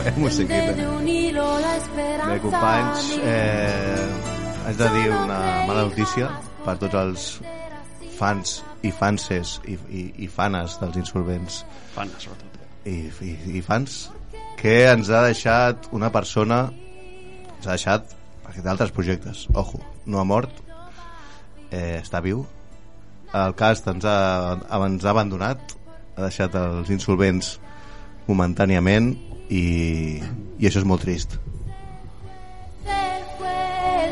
Bé, la esperanza. Bé, companys, eh, haig de dir una mala notícia per tots els fans i fanses i, i, i fanes dels insolvents. Fan, sobretot. i, i, i fans que ens ha deixat una persona ens ha deixat perquè té altres projectes. Ojo, no ha mort eh, està viu. El cast ens ha, ens ha abandonat ha deixat els insolvents momentàniament i, i això és molt trist.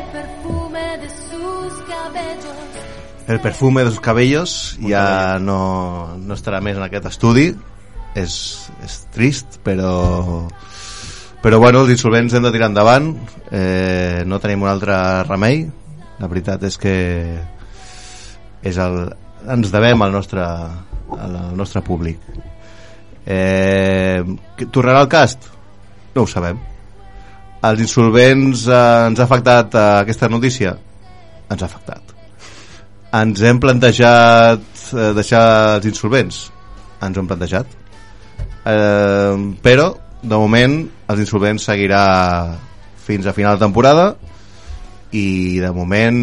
Perfume cabellos. El perfume dels cabellos ja no, no estarà més en aquest estudi. És, és trist però però bueno, els insolvents hem de tirar endavant. Eh, no tenim un altre remei. La veritat és que és el, ens devem al nostre, al nostre públic. Eh, tornarà al cast? no ho sabem. Els insolvents eh, ens ha afectat eh, aquesta notícia? ens ha afectat. Ens hem plantejat eh, deixar els insolvents? Ens ho hem plantejat. Eh, però de moment els insolvents seguirà fins a final de temporada i de moment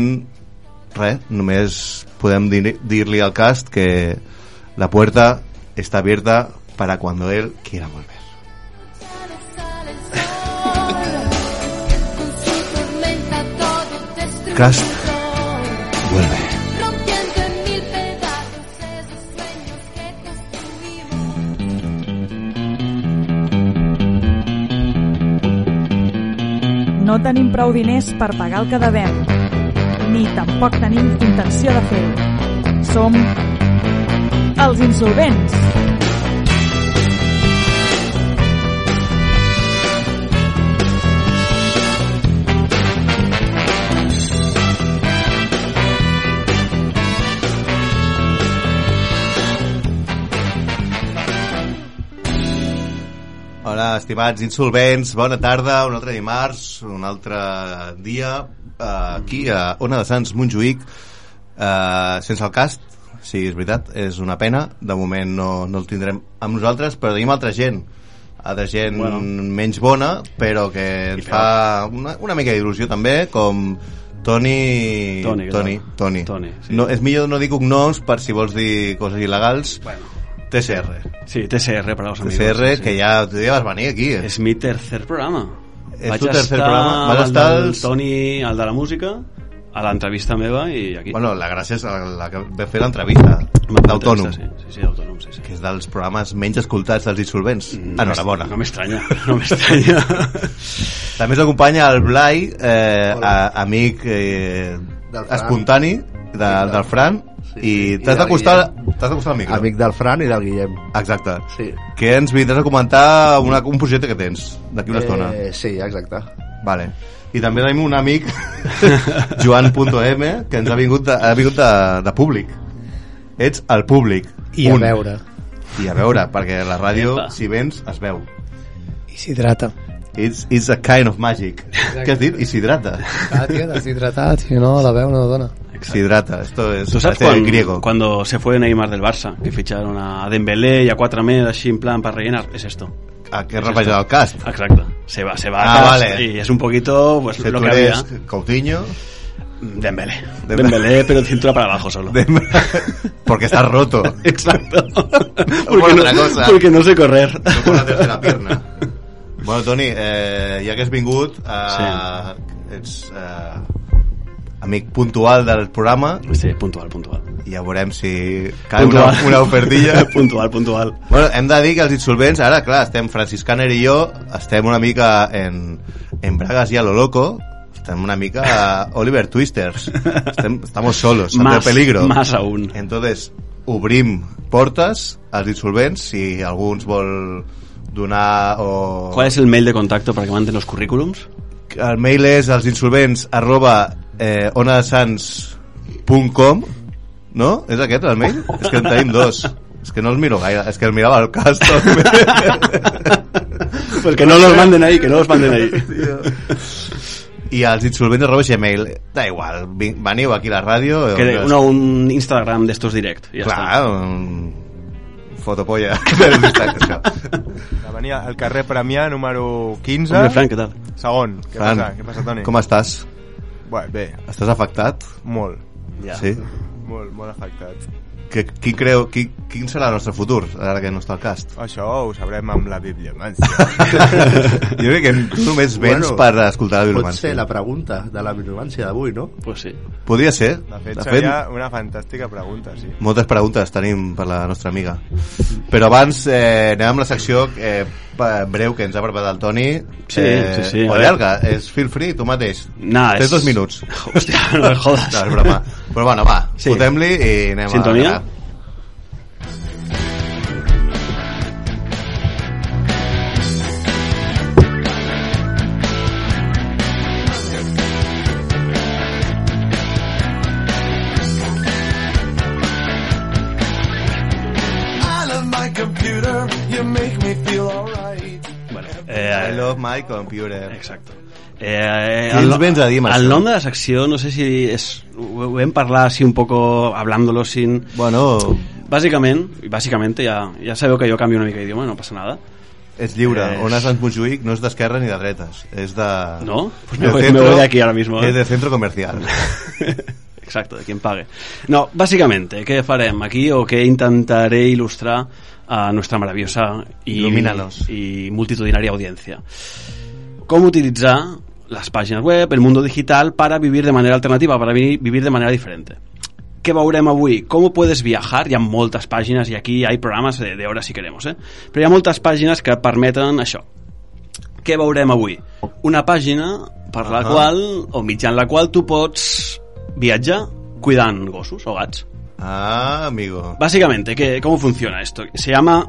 res, només podem dir- dir-li al cast que la puerta està abierta para cuando él quiera volver. Cast. vuelve. No tenim prou diners pagar el que ni tampoc tenim intenció de fer-ho. Els insolvents. Hola, estimats insolvents, bona tarda, un altre dimarts, un altre dia, eh, aquí a Ona de Sants, Montjuïc, eh, sense el cast, sí, és veritat, és una pena, de moment no, no el tindrem amb nosaltres, però tenim altra gent, altra gent Bueno. menys bona, però que ens fa una, una mica d'il·lusió també, com Toni... Toni, Toni? Toni. Toni, sí. no, és millor no dir cognoms per si vols dir coses il·legals. Bueno. TCR. Sí, TCR para los amigos. TCR, sí, que ja, tu ja vas venir aquí. eh? És mi tercer programa. És Vaig tu tercer programa? Vas estar el del als- Toni, el de la música, a l'entrevista meva i aquí. Bueno, la gràcia és la, la que va fer l'entrevista d'autònom, Sí, sí, sí, d'autònom, sí, sí. que és dels programes menys escoltats dels insolvents. Enhorabona. No m'estranya, no m'estranya. També ens acompanya el Blai, eh, a, amic eh, espontani de, del Fran, Sí, i sí. t'has I d'acostar t'has d'acostar al micro. Amic del Fran i del Guillem. Exacte. Sí. Que ens vindràs a comentar una, un projecte que tens d'aquí una estona. Eh, sí, exacte. Vale. I també tenim un amic, Joan.m, que ens ha vingut de, ha vingut de, de públic. Ets el públic. I a Punt. veure. I a veure, perquè la ràdio, Epa. si vens, es veu. I s'hidrata. It's, it's a kind of magic. Què has dit? I s'hidrata. Ah, tio, deshidratat, si no, la veu no dona. S'hidrata. Esto es ¿Tú sabes cuando, griego. cuando se fue Neymar del Barça? Que ficharon a Dembélé y a cuatro med así en plan para rellenar. Es esto. A que repasar el cast. Exacto. Se va, se va Ah, vale. y es un poquito pues, lo que había. Coutinho. Dembélé. Dembélé. Dembélé, pero cintura para abajo solo. de- porque estás roto. Exacto. por porque, no, cosa. porque no sé correr. No por la tercera pierna. Bueno, Toni, eh, ja que has vingut, eh, ets eh, amic puntual del programa, Sí, puntual, puntual. i ja veurem si cau una, una ofertilla. puntual, puntual. Bueno, hem de dir que els insolvents, ara, clar, estem Francis Caner i jo, estem una mica en, en Bragas y a lo loco, estem una mica a Oliver Twisters, estem, estamos solos, ante Más, peligro. más aún. Entonces, obrim portes als insolvents, si algú ens vol donar o... ¿Cuál es el mail de contacto para que manden los currículums? El mail és els insolvents arroba eh, onadesans.com no? És aquest el mail? És que en tenim dos. És que no els miro gaire, és que el mirava al cas. Pues que no los manden ahí, que no los manden ahí. I els insolvents arroba gmail. Da igual, veniu aquí a la ràdio. Que uno, un Instagram de estos direct. y ya Clar, un, Fotopolla. venia al carrer Premià, número 15. Hombre, Frank, què tal? Segon. Què Fran, passa? Què passa, Toni? Com estàs? Bé, bé, Estàs afectat? molt. Ja. Sí? Molt, molt afectat. Que, quin, creu, quin, quin serà el nostre futur, ara que no està al cast? Això ho sabrem amb la bibliomància. jo crec que tu només vens Bueno, per escoltar la Pot bibliomància. ser la pregunta de la bibliomància d'avui, no? Pues sí. Podria ser. De fet, seria una fantàstica pregunta, sí. moltes preguntes tenim per la nostra amiga. Però abans eh, anem amb la secció eh, breu que ens ha preparat el Toni. Sí, eh, sí, sí, O llarga, és feel free, tu mateix. Nah, Tens és- dos minuts. Hòstia, no me jodes. No, és broma. Però bueno, va, Sí. fotem-li i anem Sintonia? a... Bueno, eh, love my computer. Exacto. Eh, ens vens a dir el nom de la secció, no sé si és... Ho vam parlar así un poco, hablándolo sin... Bueno, Básicamente, básicamente ya, ya sabeu que yo cambio una mica d'idioma, no passa nada. és lliure. És- On has Montjuïc no és d'esquerra ni de dretes. És de... ¿No? Pues me voy, me centro- voy de aquí ahora mismo. ¿eh? És de centro comercial. Exacto, de quien pague. No, básicamente, ¿qué farem aquí o qué intentaré ilustrar a nuestra maravillosa y, y multitudinaria audiencia? ¿Cómo utilizar las páginas web, el mundo digital para vivir de manera alternativa, para vi- vivir de manera diferente? Què veurem avui? Com puedes viajar? Hi ha moltes pàgines i aquí hi ha programes de, de hores si queremos, eh? Però hi ha moltes pàgines que permeten això. Què veurem avui? Una pàgina per la Ahà. qual, o mitjan la qual tu pots viatjar cuidant gossos o gats. Ah, amigo. Básicamente, ¿qué, ¿cómo funciona esto? Se llama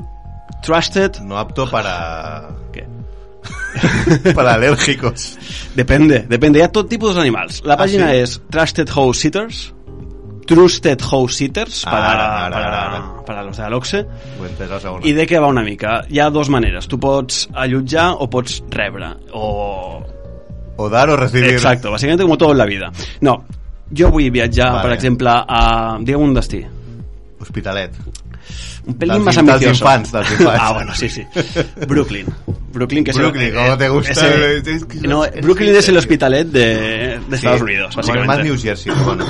Trusted... No apto para... ¿Qué? para alérgicos. Depende, depende. Hi ha tot tipus d'animals. La Ah, pàgina sí? és Trusted House Sitters, Trusted House Sitters, Ara, para, ara, para, ara. para los de l'Oxe. Ho he entès la segona. I de què va una mica? Hi ha dues maneres. Tu pots allotjar o pots rebre. O... O dar o recibir. Exacto, básicamente como todo en la vida. No, jo vull viatjar, Vale. per exemple, a... Digue'm un destí. Hospitalet. Un pelín más in- dels ambicioso. infants, dels infants. Ah, bueno, sí, sí. Brooklyn. Brooklyn, que es Brooklyn, el, ¿cómo te gusta? ese- Es que no, Brooklyn es el hospitalet de, de Estados Unidos, Bueno, básicamente. más New Jersey, bueno.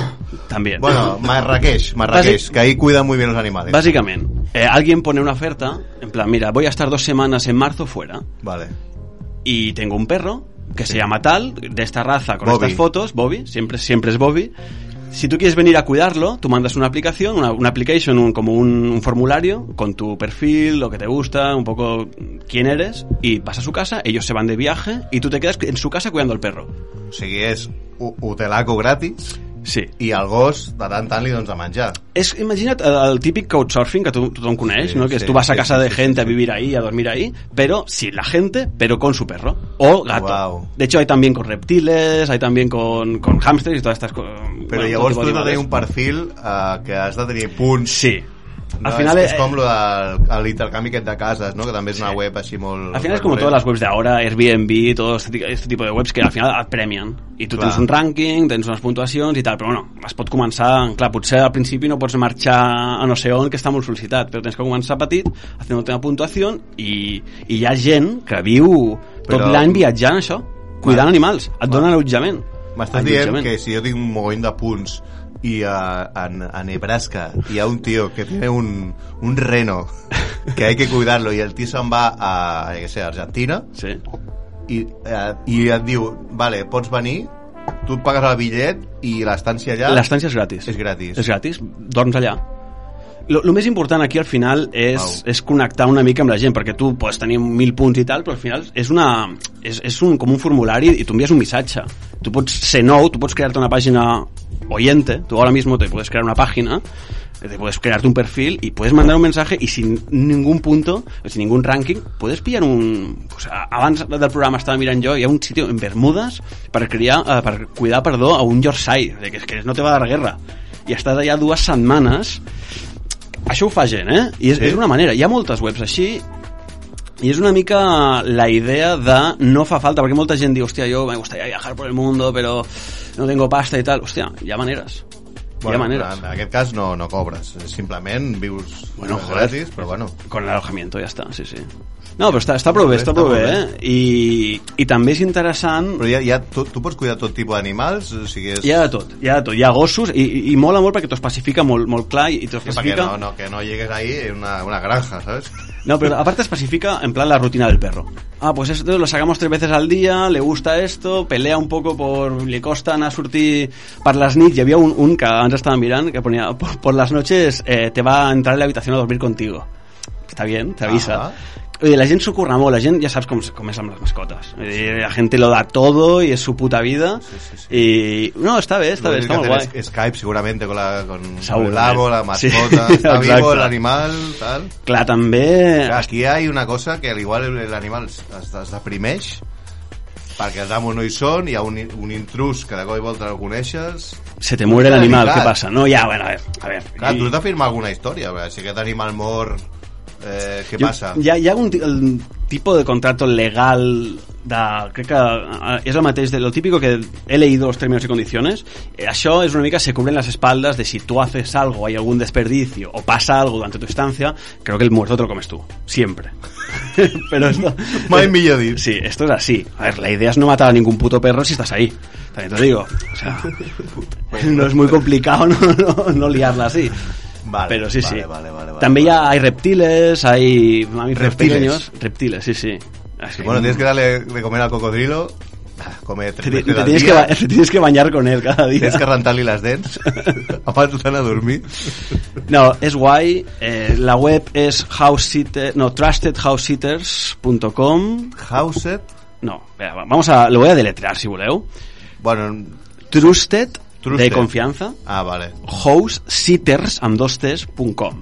También. Bueno, Marrakech, Marrakech, Basi- que ahí cuidan muy bien los animales. Básicamente, eh, alguien pone una oferta, en plan, mira, voy a estar dos semanas en marzo fuera Vale. y tengo un perro que se llama tal, de esta raza, con Bobby. estas fotos, Bobby, siempre, siempre es Bobby. Si tú quieres venir a cuidarlo, tú mandas una aplicación, una, una application, un- como un, un formulario, con tu perfil, lo que te gusta, un poco quién eres, y vas a su casa, ellos se van de viaje, y tú te quedas en su casa cuidando al perro. O ho- hotelaco gratis Sí. i el gos de tant tant li dones a menjar. És, imagina't el, típic couchsurfing que tu, tothom coneix, Sí, ¿no? Que sí, tú vas a casa sí, de sí, gente sí, a vivir ahí, a dormir ahí, pero sin la gente, pero con su perro. O gato. Guau. De hecho, hay también con reptiles, hay también con, con hamsters y todas estas cosas. Però llavors tu has de tenir un perfil eh, que has de tenir punts. Sí. No, al final és, és eh, com del l'intercanvi aquest de cases, no? que també és una web així molt... Al final es como todas las webs de ahora, Airbnb, todo este, ti- este tipo de webs que al final et premien. I tu Clar. tens un rànquing, tens unes puntuacions i tal, però bueno, es pot començar... Clar, potser al principi no pots marxar a no sé on, que està molt sol·licitat, però tens que començar petit, haciendo una puntuació, i, i hi ha gent que viu tot Però- l'any viatjant això, cuidant animals, et donen allotjament. M'estàs dient que si jo tinc un mogoll de punts i a, en, a Nebraska hi ha un tío que tiene un, un reno que hay que cuidarlo y el tío se'n va a, què sé, a Argentina Sí. i, eh, i et diu, vale, pots venir tu et pagues el bitllet i l'estància allà L'estància és gratis. és gratis És gratis, dorms allà. Lo, lo més important aquí al final és, Au. és connectar una mica amb la gent, perquè tu pots tenir mil punts i tal, però al final és, una, és, és un, com un formulari i tu envies un missatge. Tu pots ser nou, tu pots crear-te una pàgina oyente, tú ahora mismo te puedes crear una página, te puedes crearte un perfil y puedes mandar un mensaje y sin ningún punto, sin ningún ranking, puedes pillar un... O sea, abans del programa estava mirant jo, hi ha un sitio en Bermudes per, criar, eh, per cuidar, perdó, a un Yorkshire, que, que no te va a dar guerra. I estàs allà dues setmanes això ho fa gent, eh? I és, Sí? és una manera. Hi ha moltes webs així i és una mica la idea de no fa falta, perquè molta gent diu, hòstia, yo me gustaría viajar por el mundo, pero no tengo pasta y tal. Hòstia, hi ha maneres. Hi ha maneres. En aquest cas no, no cobres, simplement vius Bueno, joder. gratis, però bueno. Con el alojamiento, ja està, sí, sí. No, però està, està prou bé, està Està prou bé, eh? I, I també és interessant... Però ja, ja tu, tu pots cuidar tot tipus d'animals, o sigui, és... Hi ha de tot, hi ha de tot. Hi ha gossos i, i, mola molt perquè t'ho especifica molt, molt clar i t'ho que perquè especifica... no, no, que no llegues ahí en una, una granja, ¿sabes? No, pero aparte especifica en plan la rutina del perro. Ah, pues esto lo sacamos tres veces al día, le gusta esto, pelea un poco por... Le costa anar a sortir per les nits. Hi havia un, un que ens estàvem mirant que ponia por, las noches eh, te va a entrar en la habitación a dormir contigo. Está bien, te avisa. Oye, la gent s'ho curra molt, la gent ja saps com, com és amb les mascotes. Dir, La gent lo da todo y es su puta vida. Sí, sí, sí. Y no, està bé, està bé, està molt guai. Tienes Skype seguramente con, la, con Seguramente. el amo, la Sí, mascota, está exacto. vivo el animal, tal. Clar, també... Aquí hay una cosa que al igual l'animal es, es deprimeix perquè els amos no hi són, hi ha un, un intrus que de cop i volta el coneixes Se te muere el animal, Delicat. ¿qué pasa? No, ya, bueno, a ver, a ver. Clar, I- tu has de firmar alguna història, perquè si aquest animal mor, eh, Jo- passa? Hi ha, hi ha un ti- el tipo de contrato legal de, crec que eh, és el mateix de lo típico que he leído los términos y condiciones. Eh, això és una mica se cubren las espaldas de si tú haces algo, hay algún desperdicio o pasa algo durante tu estancia creo que el muerto te lo comes tú, siempre. Pero esto Mai millor dit. sí, esto es así. A ver, la idea es no matar a ningún puto perro si estás ahí. También te digo. O sea, no es muy complicado no, no, no liarla así Vale, pero sí, vale, sí. vale, También ya hay reptiles, hay mamíferos Reptiles. pequeños. Reptiles, sí, sí. Que Bueno, tienes que darle de comer al cocodrilo, ah, come te, tres te- veces te al tienes, que, día, te tienes que bañar con él cada día. tienes que rentar-li les dents abans d'anar a dormir. No, es guay. Eh, la web es housesitter, no, trustedhousesitters.com. Houset, No, vamos a, lo voy a deletrear si voleu. bueno, Trusted, De confianza, ah, vale. housesitters amb dos tes, punt com.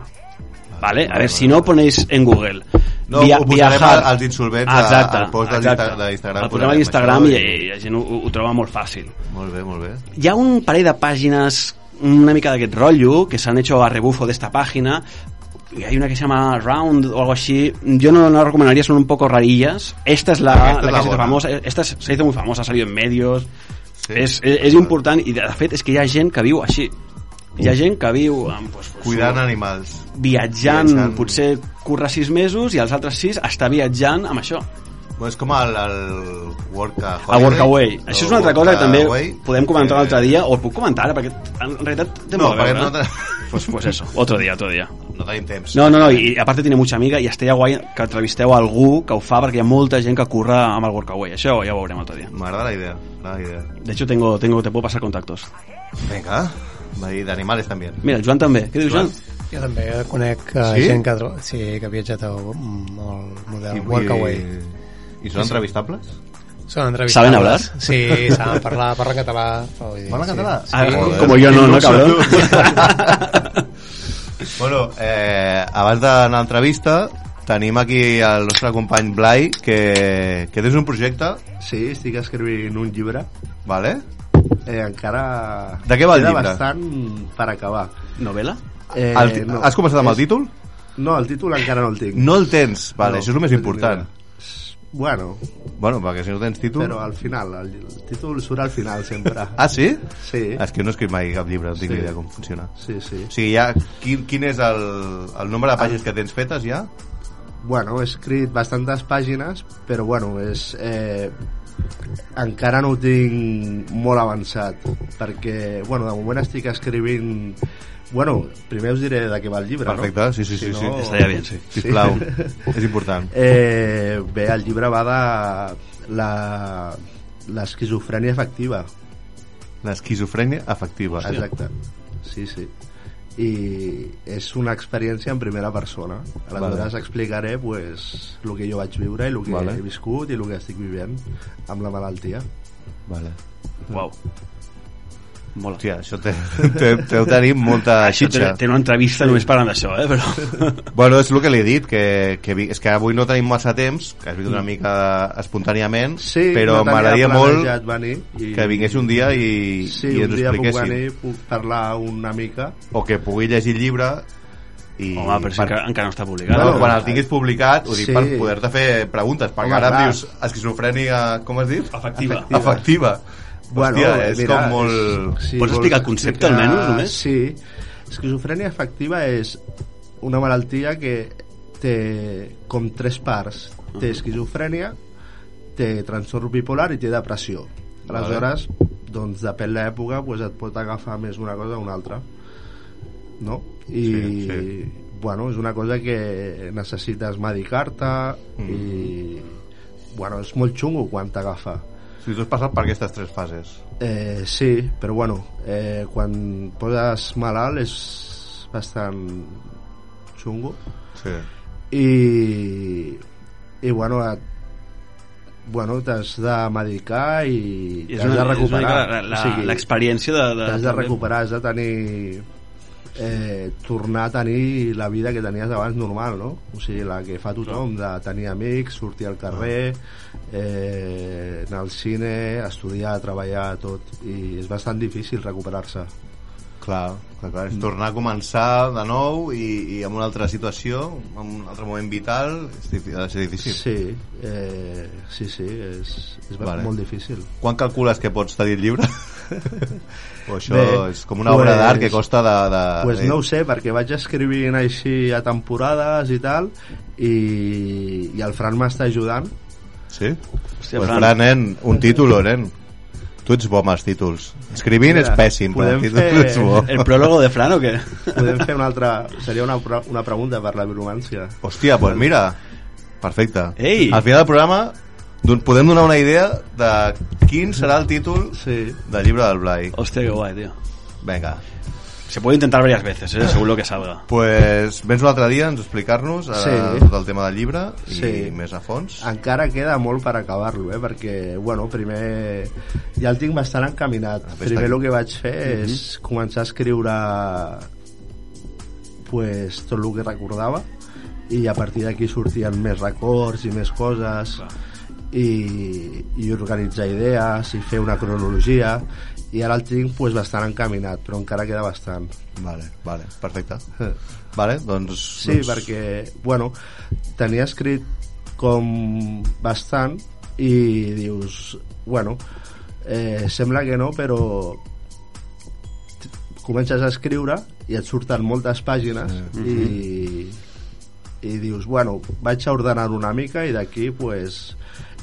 Vale? A ver, si no ponéis en Google No, via- ho viajar als insolvents exacte, al post d'Instagram posarem programa d'Instagram i, i- la gent ho, ho troba molt fàcil. Molt bé, molt bé. hi ha un parell de pàgines una mica d'aquest rotllo que s'han hecho a rebufo de esta página y hay una que se llama Round o algo así. Yo no, no la recomendaría, son un poco rarillas. Esta es la, la que la se hizo famosa. Esta es- se hizo muy famosa, ha salido en medios Sí. és, és, és important i de fet és que hi ha gent que viu així hi ha gent que viu amb, pues, pues, Cuidant animals. viatjant, Viatjant. potser curra sis mesos i els altres sis està viatjant amb això Bueno, és com el, el Workaholiday. a Workaway. Això és una altra cosa que també Workaway, podem comentar un altre dia, o puc comentar ara, perquè en realitat té No, molt a perquè veure. no, te- Pues, pues eso, otro día, otro día. No tenim temps. No, no, no, i aparte tiene mucha amiga i estaria guai que entrevisteu a algú que ho fa perquè hi ha molta gent que curra amb el Workaway. Això ja ho veurem altre dia. M'agrada la idea, la idea. De hecho, tengo, tengo, te puedo pasar contactos. Vinga, va dir d'animals també. Mira, el Joan també. Què dius, Joan? Jo també conec uh, Sí? gent que, sí, que ha viatjat a mm, el model Workaway. I, i són entrevistables? Són entrevistables. ¿Saben hablar? Sí, saben parlar, parlen català. Parlen sí. català? Sí. Ah, Joder. como yo no, ¿no, cabrón? bueno, eh, abans d'anar a l'entrevista, tenim aquí el nostre company Blai, que, que tens un projecte, Sí, estic escrivint un llibre. vale? Eh, encara... De què va el llibre? bastant per acabar. ¿Novela? Eh, El, ti- Has començat amb el És- títol? No, el títol encara no el tinc. No el tens, vale, No, això és el més no important. Bueno, Bueno, perquè si no tens títol... però al final, el, el títol surt al final sempre. Ah, sí? Sí, És que no he escrit mai cap llibre, no tinc Sí. ni idea com funciona. sí, sí. O sigui, ja, quin, quin és el, el nombre de pàgines que tens fetes ja? Bueno, he escrit bastantes pàgines, però bueno, és... Eh, encara no ho tinc molt avançat, perquè, bueno, de moment estic escrivint... Bueno, primer us diré de què va el llibre, Perfecte, no? sí, sí, sí, sí. Estaria bien, sí. Sisplau, és important. Eh, bé, el llibre va de la l'esquizofrènia afectiva. L'esquizofrènia afectiva. Exacte. Sí, sí. I és una experiència en primera persona. Aleshores Vale. explicaré pues, el que jo vaig viure i el que Vale. he viscut i el que estic vivint amb la malaltia. Vale. Wow. Mola. Hòstia, això té, té, deu tenir molta Això té, xitxa. té una entrevista només parlant d'això, eh? Però... Bueno, és el que li he dit, que, que, és que avui no tenim massa temps, que has vingut una mica espontàniament, Sí, però no m'agradaria molt venir i... que vingués un dia i, Sí, i un ens dia puc expliquessin. venir, puc parlar una mica. O que pugui llegir el llibre i... Home, però si per- encara, encara no està publicat. Bueno, Bueno, quan el tinguis publicat, ho dic sí. per poder-te fer preguntes, perquè Home, ara clar. dius esquizofrènia, com has dit? Afectiva. Afectiva. Hòstia, és com molt- Pots vols explicar el concepte, almenys, només? Sí. Esquizofrènia afectiva és una malaltia que té com tres parts. Té esquizofrènia, té trastorn bipolar i té depressió. Aleshores, doncs depèn l'època, doncs et pot agafar més una cosa o una altra. No? I, Sí, sí. bueno, és una cosa que necessites medicar-te i, bueno, és molt xungo quan t'agafa. Si tu has passat per aquestes tres fases. Eh, sí, però bueno, eh, quan poses malalt és bastant xungo Sí. i, i bueno, et, bueno t'has de medicar i I t'has de recuperar. la- O sigui, l'experiència de- de- T'has de recuperar, has de tenir eh, tornar a tenir la vida que tenies abans normal, no? O sigui, la que fa tothom, de tenir amics, sortir al carrer, eh, anar al cine, estudiar, treballar, tot. I és bastant difícil recuperar-se. Clar, clar, clar, és tornar a començar de nou i, i amb una altra situació, amb un altre moment vital, és ha de ser difícil. Sí, eh, sí, sí, és, és vale. molt difícil. Quan calcules que pots tenir el llibre? o això Bé, és com una obra pues- d'art que costa de... de pues de- no ho sé, perquè vaig escrivint així a temporades i tal, i, i el Fran m'està ajudant. Sí? Hòstia, pues, Fran. Fran, nen, un títol, nen. Tu ets bo amb els títols. Escrivint Mira, és pèssim, però fer- ets bo. El pròlogo de Fran o què? Podem fer una altra... Seria una, una pregunta per la bromància. Hòstia, pues mira, perfecte. Ei! Al final del programa don- podem donar una idea de quin serà el títol Sí. del llibre del Blai. Hòstia, que guai, tío. Vinga. Se puede intentar varias veces, ¿eh? según lo que salga. Pues vens un altre dia a explicar-nos Sí. eh, tot el tema del llibre i Sí. més a fons. Encara queda molt per acabar-lo, eh? perquè, bueno, primer ja el tinc bastant encaminat. Ah, Primer el que vaig fer és començar a escriure pues, tot el que recordava i a partir d'aquí sortien més records i més coses i, i organitzar idees i fer una cronologia i ara el tinc pues, bastant encaminat però encara queda bastant. Vale, vale, perfecte. Vale, doncs... Sí, doncs... perquè, bueno, tenia escrit com bastant i dius, bueno, eh, sembla que no, però comences a escriure i et surten moltes pàgines i, i dius, bueno, vaig a ordenar una mica i d'aquí, pues,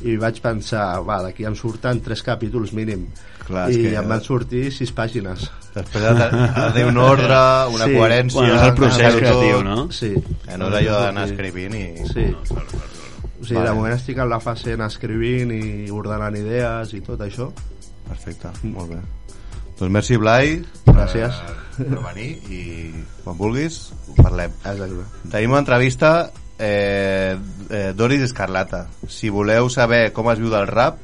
i vaig pensar, va, d'aquí em surten tres capítols mínim. Clar, I que- em van sortir sis pàgines. Després ha de, ha de un ordre, una Sí. coherència... Bueno, és el procés creatiu, no? Sí. Que no és allò d'anar escrivint i... Sí. O sigui, Vale. de moment estic en la fase d'anar escrivint i ordenant idees i tot això. Perfecte, molt bé. Doncs merci, Blai. Gràcies. Per, per venir i quan vulguis ho parlem. Exacte. Tenim una entrevista eh, eh, Doris Escarlata. Si voleu saber com es viu del rap,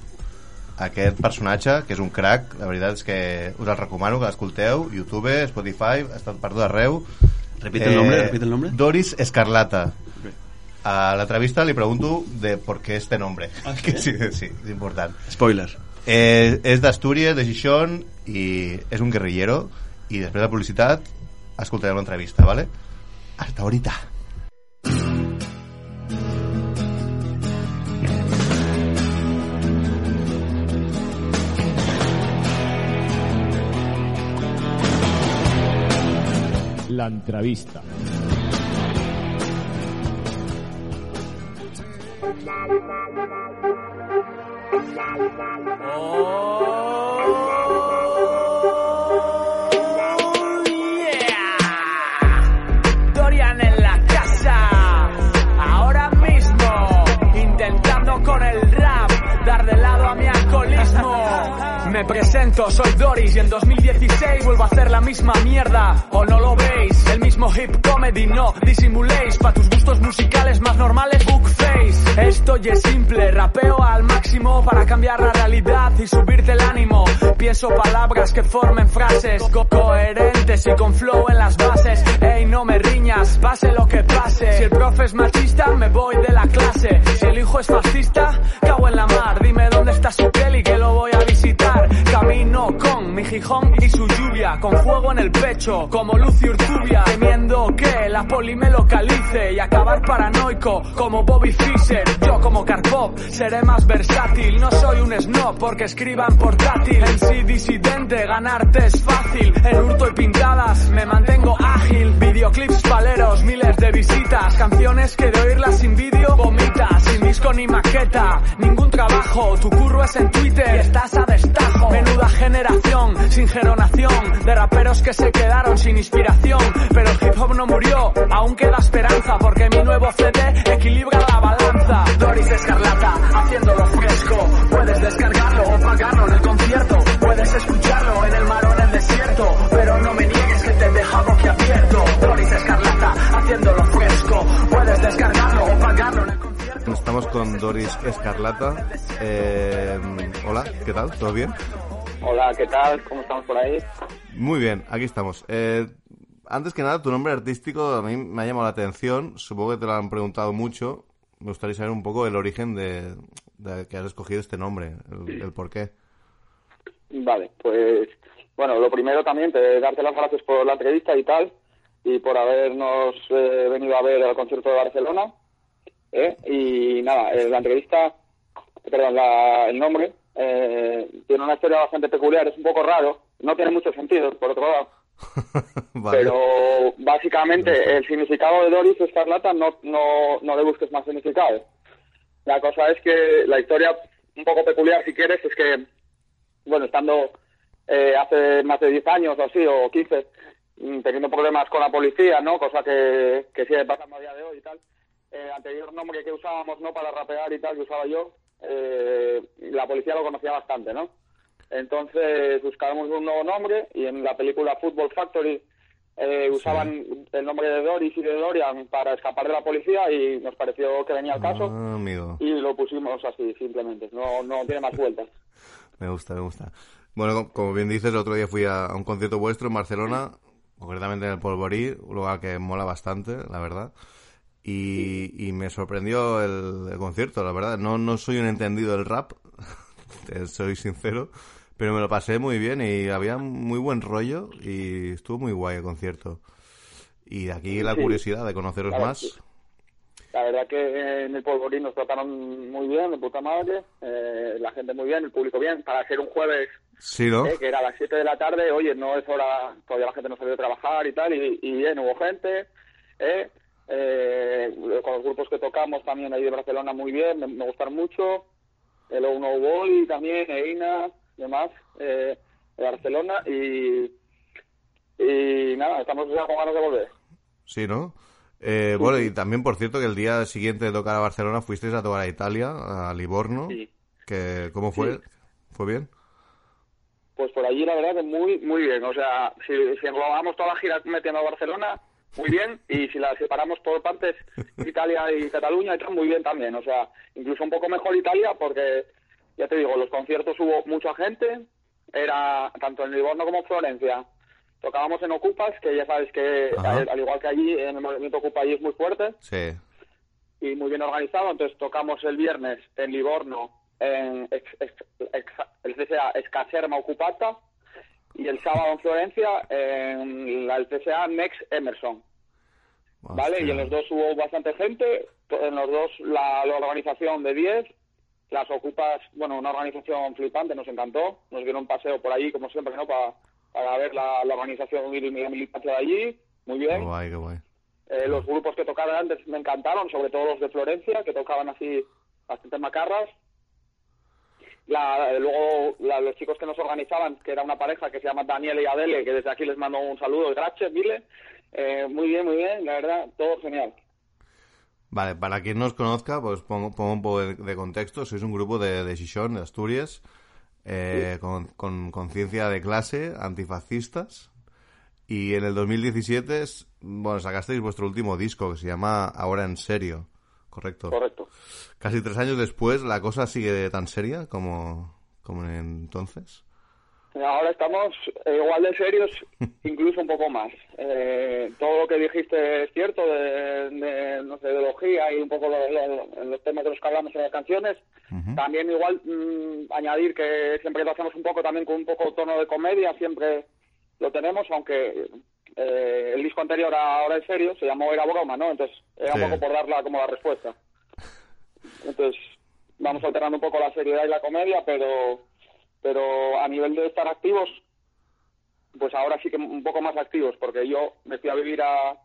aquest personatge, que és un crack, la veritat és que us el recomano que l'escolteu, YouTube, Spotify, estat per tot arreu. Repite el nombre, repite el nombre. Doris Escarlata. A l'entrevista li pregunto de por qué este nombre. que sí, sí, és important. Spoiler. Eh, és d'Astúries, de Gijón, i és un guerrillero, i després de la publicitat escoltarem l'entrevista, ¿vale? Hasta ahorita. L'entrevista. Dorian en la casa, ahora mismo, intentando con el rap dar de lado a mi alcoholismo. Me presento, soy Doris y en 2016 vuelvo a hacer la misma mierda. ¿O no lo veis? Mismo hip comedy, no disimuléis. Pa' tus gustos musicales más normales, book face. Esto ya es simple, rapeo al máximo para cambiar la realidad y subirte el ánimo. Pienso palabras que formen frases co- coherentes y con flow en las bases. Ey, no me riñas, pase lo que pase. Si el profe es machista, me voy de la clase. Si el hijo es fascista, cago en la mar. Dime dónde está su Kelly que lo voy a visitar. Camino con mi Gijón y su lluvia, con fuego en el pecho, como y urtubia, temiendo que la poli me localice y acabar paranoico como Bobby Fischer. Yo como Karpov seré más versátil. No soy un snob porque escriba en portátil. En sí disidente, ganarte es fácil. En hurto y pintadas me mantengo ágil. Videoclips paleros, miles de visitas. Canciones que de oírlas sin vídeo vomitas. Disco ni maqueta, ningún trabajo. Tu curro es en Twitter y estás a destajo. Menuda generación, sin geronación. De raperos que se quedaron sin inspiración. Pero el hip hop no murió, aún queda esperanza. Porque mi nuevo CD equilibra la balanza. Doris Escarlata, haciéndolo fresco. Puedes descargarlo o pagarlo en el concierto. Puedes escucharlo en el mar o en el desierto. Pero no me niegues que te deja boquiabierto. Doris Escarlata, haciéndolo fresco. Puedes descargarlo Estamos con Doris Escarlata. Eh, hola, ¿qué tal? ¿Todo bien? Hola, ¿qué tal? ¿Cómo estamos por ahí? Muy bien, aquí estamos. Eh, antes que nada, tu nombre artístico a mí me ha llamado la atención. Supongo que te lo han preguntado mucho. Me gustaría saber un poco el origen de, de que has escogido este nombre, el, el por qué. Vale, pues bueno, lo primero también, te, darte las gracias por la entrevista y tal, y por habernos eh, venido a ver al concierto de Barcelona. ¿Eh? Y nada, eh, la entrevista, perdón, la- el nombre, eh, tiene una historia bastante peculiar, es un poco raro, no tiene mucho sentido, por otro lado. Vale. Pero básicamente el significado de Doris Escarlata no, no, no le busques más significado. La cosa es que la historia, un poco peculiar si quieres, es que, bueno, estando eh, hace más de 10 años o así, o 15, mm, teniendo problemas con la policía, ¿no? Cosa que, que sigue pasando a día de hoy y tal. El anterior nombre que usábamos, ¿no? Para rapear y tal, que usaba yo, eh, la policía lo conocía bastante, ¿no? Entonces buscábamos un nuevo nombre y en la película Football Factory eh, usaban el nombre de Doris y de Dorian para escapar de la policía y nos pareció que venía al caso Ah, amigo. y lo pusimos así simplemente, no, no tiene más vueltas. Me gusta, me gusta. Bueno, co- como bien dices, el otro día fui a, a un concierto vuestro en Barcelona, concretamente en el Polvorí, un lugar que mola bastante, la verdad. Y, y me sorprendió el, el concierto, la verdad. No, no soy un entendido del rap, te soy sincero, pero me lo pasé muy bien y había muy buen rollo y estuvo muy guay el concierto. Y de aquí la Sí. curiosidad de conoceros Claro, más. sí. La verdad que en el Polvorín nos trataron muy bien, de puta madre, eh, la gente muy bien, el público bien, para ser un jueves Sí, ¿no? eh, que era a las 7 de la tarde, oye, no es hora, todavía la gente no salió de trabajar y tal, y, y bien, hubo gente, eh, eh, con los grupos que tocamos también ahí de Barcelona muy bien, me, me gustaron mucho, el Uno Boy también, Eina, demás, eh, de Barcelona, y, y nada, estamos ya con ganas de volver. Sí, ¿no? Eh, bueno, y también, por cierto, que el día siguiente de tocar a Barcelona fuisteis a tocar a Italia, a Livorno. Sí. Que, ¿Cómo fue? Sí. ¿Fue bien? Pues por allí la verdad que muy muy bien. O sea, si, si englobamos toda la gira metiendo a Barcelona, muy bien. Y si la separamos por partes, Italia y Cataluña, está muy bien también. O sea, incluso un poco mejor Italia porque, ya te digo, los conciertos hubo mucha gente. Era tanto en Livorno como en Florencia. Tocábamos en Ocupas, que ya sabes que al, al igual que allí, en el movimiento Ocupa allí es muy fuerte Sí. y muy bien organizado. Entonces tocamos el viernes en Livorno, en ex- ex- ex- el Escaserma Occupata, y el sábado en Florencia en la, el CSA Next Emerson. ¿Vale? Y en los dos hubo bastante gente, en los dos la, la organización de 10, las ocupas, bueno, una organización flipante, nos encantó, nos dieron un paseo por allí, como siempre, ¿no? Pa- para ver la, la organización y la militancia de allí, muy Qué bien. guay, qué guay. Eh, los grupos que tocaban antes me encantaron, sobre todo los de Florencia, que tocaban así bastante macarras. La- luego la- los chicos que nos organizaban, que era una pareja que se llama Daniel y Adele, que desde aquí les mando un saludo, gracias, dile. Eh, muy bien, muy bien, la verdad, todo genial. Vale, para quien no os conozca, pues pongo, pongo un poco de, de contexto. Sois un grupo de, de Xixón, de Asturias, eh, con con conciencia de clase, antifascistas. Y en el 2017, es- bueno, sacasteis vuestro último disco que se llama Ahora en serio, ¿correcto? Correcto. Casi tres años después, ¿la cosa sigue tan seria como, como en entonces? Ahora estamos eh, igual de serios, incluso un poco más. Eh, todo lo que dijiste es cierto, de, de, no sé, ideología y un poco lo- lo- los temas de los que hablamos en las canciones. También igual mm, añadir que siempre lo hacemos un poco también con un poco tono de comedia, siempre lo tenemos, aunque eh, el disco anterior a Ahora en Serio se llamó Era Broma, ¿no? Entonces era Sí. un poco por darla como la respuesta. Entonces vamos alternando un poco la seriedad y la comedia, pero, pero a nivel de estar activos, pues ahora sí que un poco más activos, porque yo me fui a vivir a,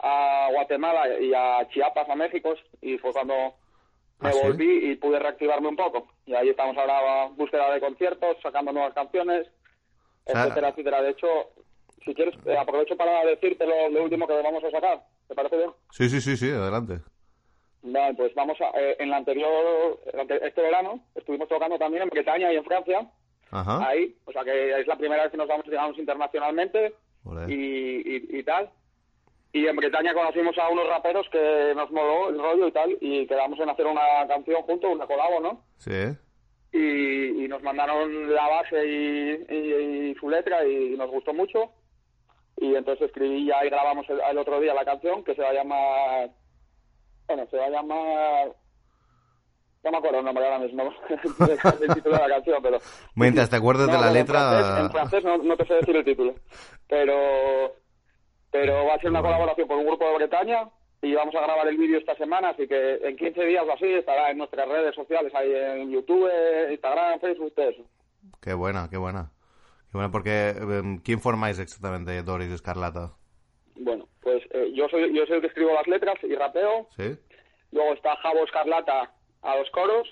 a Guatemala y a Chiapas, a México, y fue cuando me ¿Ah, sí? volví y pude reactivarme un poco. Y ahí estamos ahora en búsqueda de conciertos, sacando nuevas canciones, etcétera, etcétera. De hecho, si quieres, eh, aprovecho para decirte lo, lo último que vamos a sacar. ¿Te parece bien? Sí, sí, sí, sí, adelante. Vale, pues vamos a... eh, en la anterior... Este verano estuvimos tocando también en Bretaña y en Francia. Ajá. Ahí, o sea que es la primera vez que nos vamos, digamos, internacionalmente y, y, y tal. Y en Bretaña conocimos a unos raperos que nos moló el rollo y tal, y quedamos en hacer una canción juntos, una colabo, ¿no? Sí. Y, y nos mandaron la base y- y su letra y nos gustó mucho. Y entonces escribí ya y grabamos el, el otro día la canción que se va a llamar... Bueno, se va a llamar... No me acuerdo el nombre ahora mismo del título de la canción, pero... Mientras te acuerdas de No, la bueno, letra... En francés, en francés no, no te sé decir el título. Pero, pero va a ser una colaboración con un grupo de Bretaña y vamos a grabar el vídeo esta semana, así que en 15 días o así estará en nuestras redes sociales, ahí en YouTube, Instagram, Facebook, todo eso. Qué buena, qué buena. Qué buena, porque em, ¿quién formáis exactamente Doris Escarlata? Bueno, pues eh, yo soy yo soy el que escribo las letras y rapeo. ¿Sí? Luego está Javo Escarlata a los coros,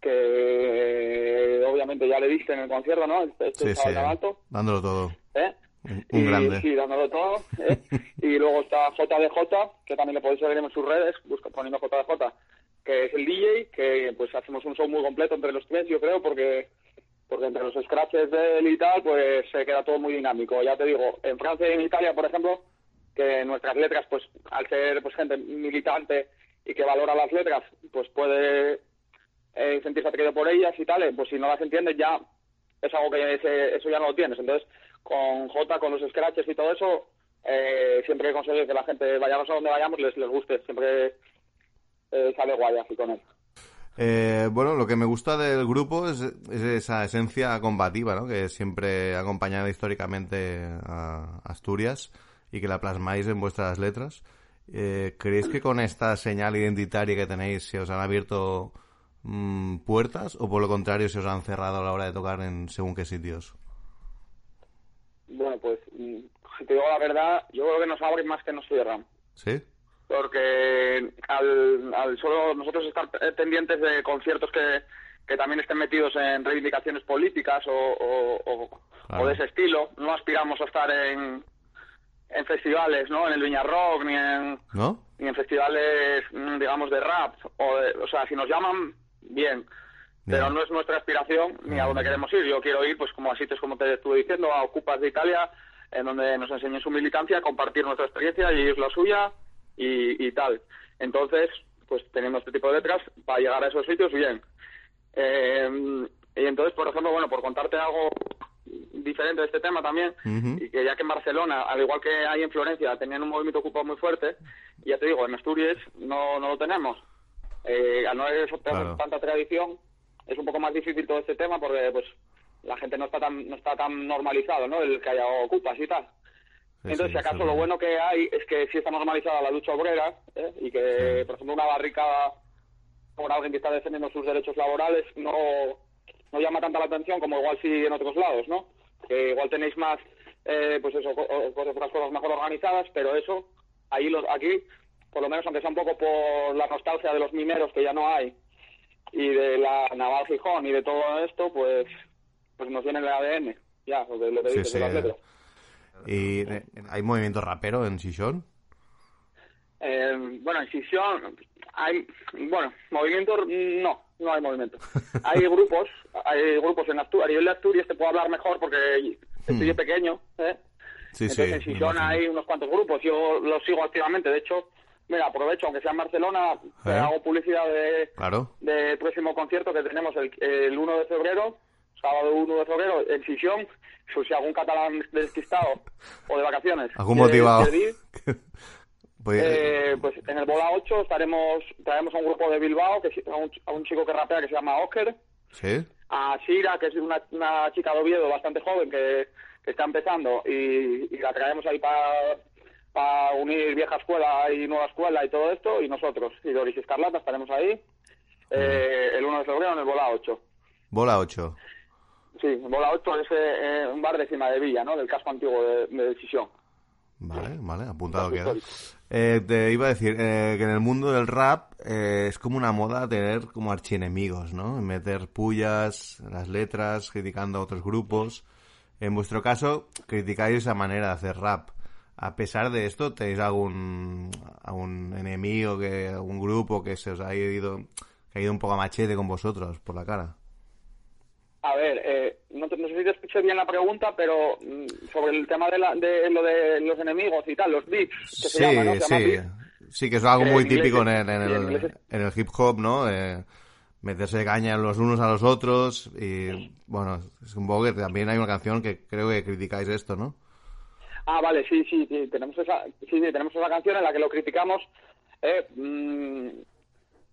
que obviamente ya le diste en el concierto, ¿no? Este, este Sí, sí, chaval tan alto. dándolo todo. ¿eh? Un, un Y, grande. Sí, dándolo todo. ¿eh? y luego está JDJ, que también le podéis seguir en sus redes, busca, poniendo JDJ, que es el DJ, que pues hacemos un show muy completo entre los tres, yo creo, porque scratches de él y tal, pues se queda todo muy dinámico. Ya te digo, en Francia y en Italia, por ejemplo, que nuestras letras, pues al ser pues gente militante y que valora las letras, pues puede eh, sentirse atraído por ellas y tal, eh, pues si no las entiendes ya es algo que ese- eso ya no lo tienes. Entonces, con J, con los scratches y todo eso, eh, siempre he conseguido que la gente, vayamos a donde vayamos, les, les guste. Siempre eh, sale guay así con él. Eh, bueno, lo que me gusta del grupo es, es esa esencia combativa, ¿no? Que siempre ha acompañado históricamente a Asturias y que la plasmáis en vuestras letras. Eh, ¿Creéis que con esta señal identitaria que tenéis se os han abierto mm, puertas o por lo contrario se os han cerrado a la hora de tocar en según qué sitios? Bueno, pues, mm, si te digo la verdad, yo creo que nos abren más que nos cierran. ¿Sí? Porque al, al solo nosotros estar pendientes de conciertos que, que también estén metidos en reivindicaciones políticas o, o, o- Claro. o de ese estilo, no aspiramos a estar en, en festivales, ¿no? En el Viña Rock, ni en, ¿No? ni en festivales, mm, digamos, de rap. O, de- o sea, si nos llaman, bien. Pero no es nuestra aspiración ni a dónde queremos ir. Yo quiero ir, pues, como a sitios como te estuve diciendo, a Ocupas de Italia, en donde nos enseñen su militancia, compartir nuestra experiencia y ellos la suya y, y tal. Entonces, pues, teniendo este tipo de letras, para llegar a esos sitios, bien. Eh, y entonces, por ejemplo, bueno, por contarte algo diferente de este tema también, y que ya que en Barcelona, al igual que hay en Florencia, tenían un movimiento ocupado muy fuerte, y ya te digo, en Asturias no, no lo tenemos. Eh, al no haber Claro. tanta tradición, es un poco más difícil todo este tema porque pues la gente no está tan no está tan normalizado, ¿no? El que haya ocupas y tal. Entonces, si acaso lo bueno que hay es que sí está normalizada la lucha obrera ¿eh? y que, por ejemplo, una barricada por alguien que está defendiendo sus derechos laborales no, no llama tanta la atención como igual sí en otros lados, ¿no? Que igual tenéis más, eh, pues eso, cosas, otras cosas mejor organizadas, pero eso, ahí los, aquí, por lo menos aunque sea un poco por la nostalgia de los mineros que ya no hay y de la Naval Gijón y de todo esto, pues, pues nos viene el ADN, ya, lo que, lo que Sí, dices sí. de las letras. ¿Y eh, hay movimiento rapero en Sison? Eh, bueno, en Sisión hay, bueno, movimiento, no, no hay movimiento. Hay grupos, hay grupos en Asturias, a nivel de Asturias te puedo hablar mejor porque estoy pequeño, ¿eh? Sí, Entonces sí. en imagino. hay unos cuantos grupos, yo los sigo activamente, de hecho, mira, aprovecho, aunque sea en Barcelona, ¿Eh? hago publicidad de, Claro. del próximo concierto que tenemos el, el 1 de febrero, sábado 1 de febrero, en Sisión, pues si algún catalán despistado o de vacaciones. Algún motivado. Pues, eh, pues en el Bola 8 estaremos, traemos a un grupo de Bilbao, que, a, un, a un chico que rapea que se llama Oker, ¿Sí? a Shira, que es una, una chica de Oviedo bastante joven, que, que está empezando y, y la traemos ahí para unir vieja escuela y nueva escuela y todo esto, y nosotros, y Doris Escarlata, estaremos ahí eh, el 1 de febrero en el Bola 8. Bola 8. Sí, Bola 8 es eh, un bar de cima de Villa, ¿no? Del casco antiguo de, de Decisión. Vale, vale, apuntado queda. Eh, te iba a decir eh, que en el mundo del rap eh, es como una moda tener como archienemigos, ¿no? Meter pullas, las letras, criticando a otros grupos. En vuestro caso, criticáis esa manera de hacer rap. A pesar de esto, ¿tenéis algún, algún enemigo, que, algún grupo que se os ha ido, que ha ido un poco a machete con vosotros por la cara? A ver, eh, no, te- no sé si te escuché bien la pregunta, pero mm, sobre el tema de, la, de lo de los enemigos y tal, los beats, que Sí, se llama, ¿no? Se llama sí. Sí, que es algo muy inglés típico en el, en el, en hip hop, ¿no? Eh, meterse caña los unos a los otros y, bueno, es un que también hay una canción que creo que criticáis esto, ¿no? Ah, vale, sí, sí, sí, tenemos esa, sí, sí, tenemos esa canción en la que lo criticamos, eh, mm,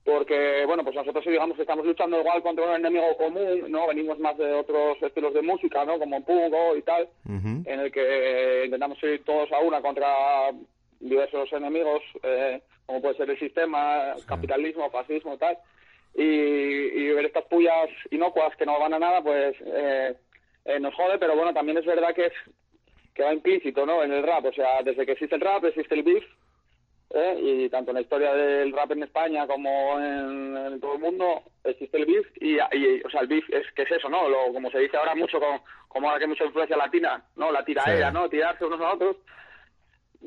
porque, bueno, pues nosotros digamos que estamos luchando igual contra un enemigo común, ¿no? Venimos más de otros estilos de música, ¿no? Como Pungo y tal, en el que intentamos ir todos a una contra diversos enemigos, eh, como puede ser el sistema, capitalismo, fascismo, tal, y, y ver estas pullas inocuas que no van a nada, pues eh, eh, nos jode, pero bueno, también es verdad que es que va implícito, ¿no? En el rap, o sea, desde que existe el rap existe el beef, ¿eh? y tanto en la historia del rap en España como en, en todo el mundo existe el beef y, y, o sea el beef es que es eso no lo, como se dice ahora mucho con, como ahora que hay mucha influencia latina no la tiraera Sí. no tirarse unos a otros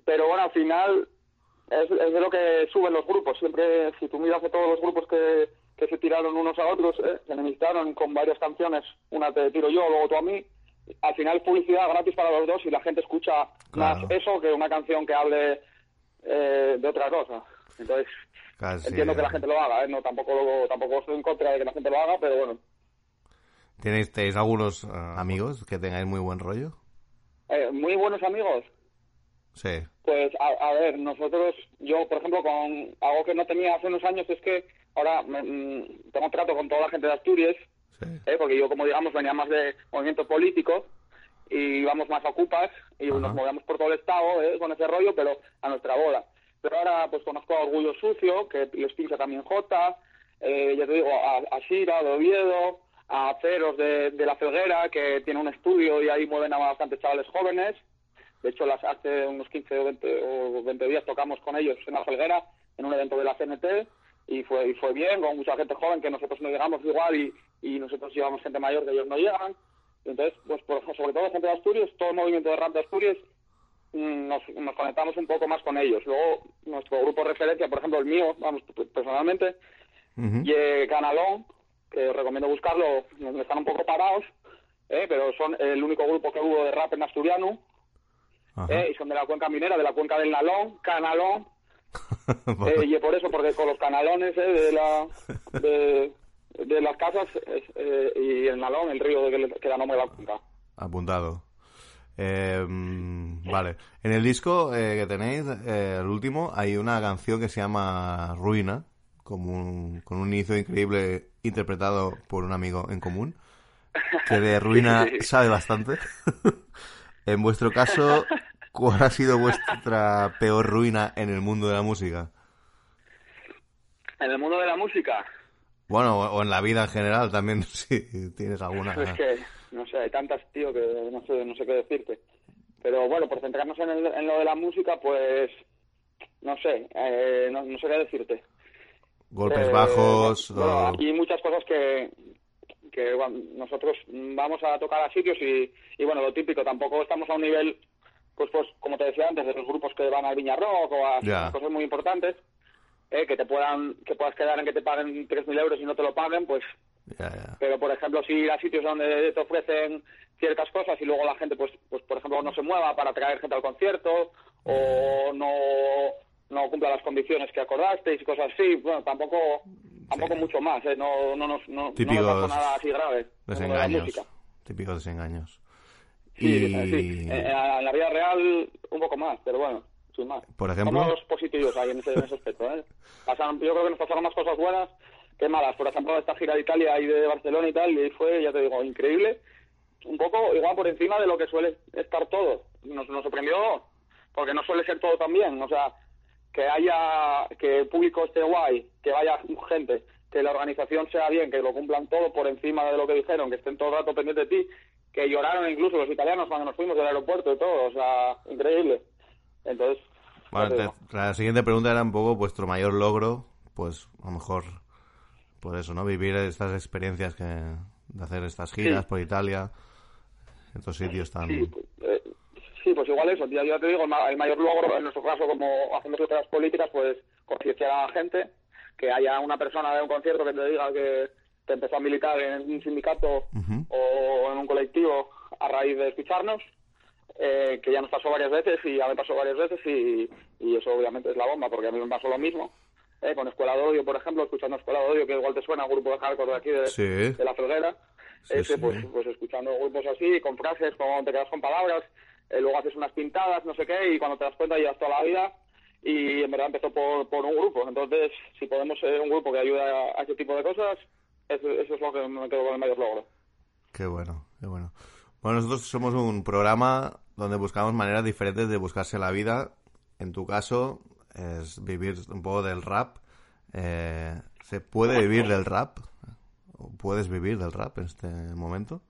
pero bueno al final es, es de lo que suben los grupos siempre si tú miras de todos los grupos que, que se tiraron unos a otros ¿eh? se enemistaron con varias canciones una te tiro yo luego tú a mí al final publicidad gratis para los dos y la gente escucha Claro. más eso que una canción que hable eh, de otra cosa. Entonces, Casi, entiendo que la gente lo haga, ¿eh? No, tampoco, lo- tampoco estoy en contra de que la gente lo haga, pero bueno. ¿Tenéis, tenéis algunos eh, amigos que tengáis muy buen rollo? Eh, muy buenos amigos. Sí. Pues, a, a ver, nosotros, yo, por ejemplo, con algo que no tenía hace unos años es que ahora me- mm, tengo trato con toda la gente de Asturias, ¿eh? porque yo, como digamos, venía más de movimiento político y íbamos más a ocupas y nos movíamos por todo el estado ¿eh? con ese rollo, pero a nuestra bola. Pero ahora, pues conozco a Orgullo Sucio, que les pincha también J, eh, ya te digo, a, a Shira de Oviedo, a Ceros de, de La Felguera, que tiene un estudio y ahí mueven a bastantes chavales jóvenes. De hecho, las, hace unos 15 o 20, o 20 días tocamos con ellos en La Felguera, en un evento de la CNT, y fue, y fue bien, con mucha gente joven que nosotros no llegamos igual y, y nosotros llevamos gente mayor que ellos no llegan. Entonces, pues por, sobre todo gente de Asturias, todo el movimiento de rap de Asturias, mm, nos, nos conectamos un poco más con ellos. Luego, nuestro grupo de referencia, por ejemplo, el mío, vamos, personalmente, y eh, Canalón, que os recomiendo buscarlo, están un poco parados, eh, pero son el único grupo que hubo de rap en asturiano, eh, y son de la cuenca minera, de la cuenca del Nalón, Canalón, eh, y por eso, porque con los canalones eh, de, la, de, de las casas eh, y el Nalón, el río de que, que da nombre a la cuenca. Apuntado. Eh, vale. En el disco eh, que tenéis, eh, el último, hay una canción que se llama Ruina, como un- con un inicio increíble interpretado por un amigo en común, que de Ruina sabe bastante. en vuestro caso, ¿cuál ha sido vuestra peor ruina en el mundo de la música? En el mundo de la música, Bueno, o en la vida en general también, si tienes alguna. es que, no sé, hay tantas, tío, que no sé, no sé qué decirte. Pero bueno, por centrarnos en, el- en lo de la música, pues, no sé, eh, no, no sé qué decirte. Golpes Eh, bajos. bueno, o- aquí hay muchas cosas que, que bueno, nosotros vamos a tocar a sitios y, y bueno, lo típico, tampoco estamos a un nivel, pues, pues como te decía antes, de los grupos que van al Viña Rock o a cosas muy importantes, eh, que te puedan, que puedas quedar en que te paguen 3.000 euros y no te lo paguen, pues Ya, ya. pero por ejemplo si ir a sitios donde te ofrecen ciertas cosas y luego la gente pues pues por ejemplo no se mueva para traer gente al concierto o no no cumpla las condiciones que acordasteis y cosas así bueno tampoco tampoco mucho más ¿eh? no no nos no, no Típicos nos pasó nada así grave de Desengaños. música. Típicos desengaños. sí, y, sí. En la vida real un poco más pero bueno sin más Por ejemplo. somos positivos ahí en ese, en ese aspecto ¿eh? Pasaron- yo creo que nos pasaron más cosas buenas que malas por ejemplo esta gira de Italia y de Barcelona y tal y fue ya te digo increíble un poco igual por encima de lo que suele estar todo. Nos, nos sorprendió porque no suele ser todo tan bien. O sea, que haya, que el público esté guay, que vaya gente, que la organización sea bien, que lo cumplan todo por encima de lo que dijeron, que estén todo el rato pendientes de ti, que lloraron incluso los italianos cuando nos fuimos del aeropuerto y todo. O sea, increíble. Entonces, Bueno, te la siguiente pregunta era un poco vuestro mayor logro, pues a lo mejor por eso, ¿no? Vivir estas experiencias que de hacer estas giras Sí. por Italia, estos sitios tan... Sí, eh, sí, pues igual eso. Ya, ya te digo, el, ma- el mayor logro, en nuestro caso, como hacemos otras políticas, pues concienciar a la gente, que haya una persona de un concierto que te diga que te empezó a militar en un sindicato o en un colectivo a raíz de escucharnos, eh, que ya nos pasó varias veces y ya me pasó varias veces y, y eso obviamente es la bomba, porque a mí me pasó lo mismo. eh, con Escuela de Odio, por ejemplo, escuchando Escuela de Odio, que igual te suena, grupo de hardcore de aquí, de, Sí. de La Felguera, Sí, ese, sí. pues, pues escuchando grupos así, con frases, como te quedas con palabras, eh, luego haces unas pintadas, no sé qué, y cuando te das cuenta llevas toda la vida, y en verdad empezó por, por un grupo. Entonces, si podemos ser un grupo que ayuda a, a ese tipo de cosas, eso, eso es lo que me quedo con el mayor logro. Qué bueno, qué bueno. Bueno, nosotros somos un programa donde buscamos maneras diferentes de buscarse la vida. En tu caso, es vivir un poco del rap. Eh, ¿Se puede vivir del rap? ¿O ¿Puedes vivir del rap en este momento?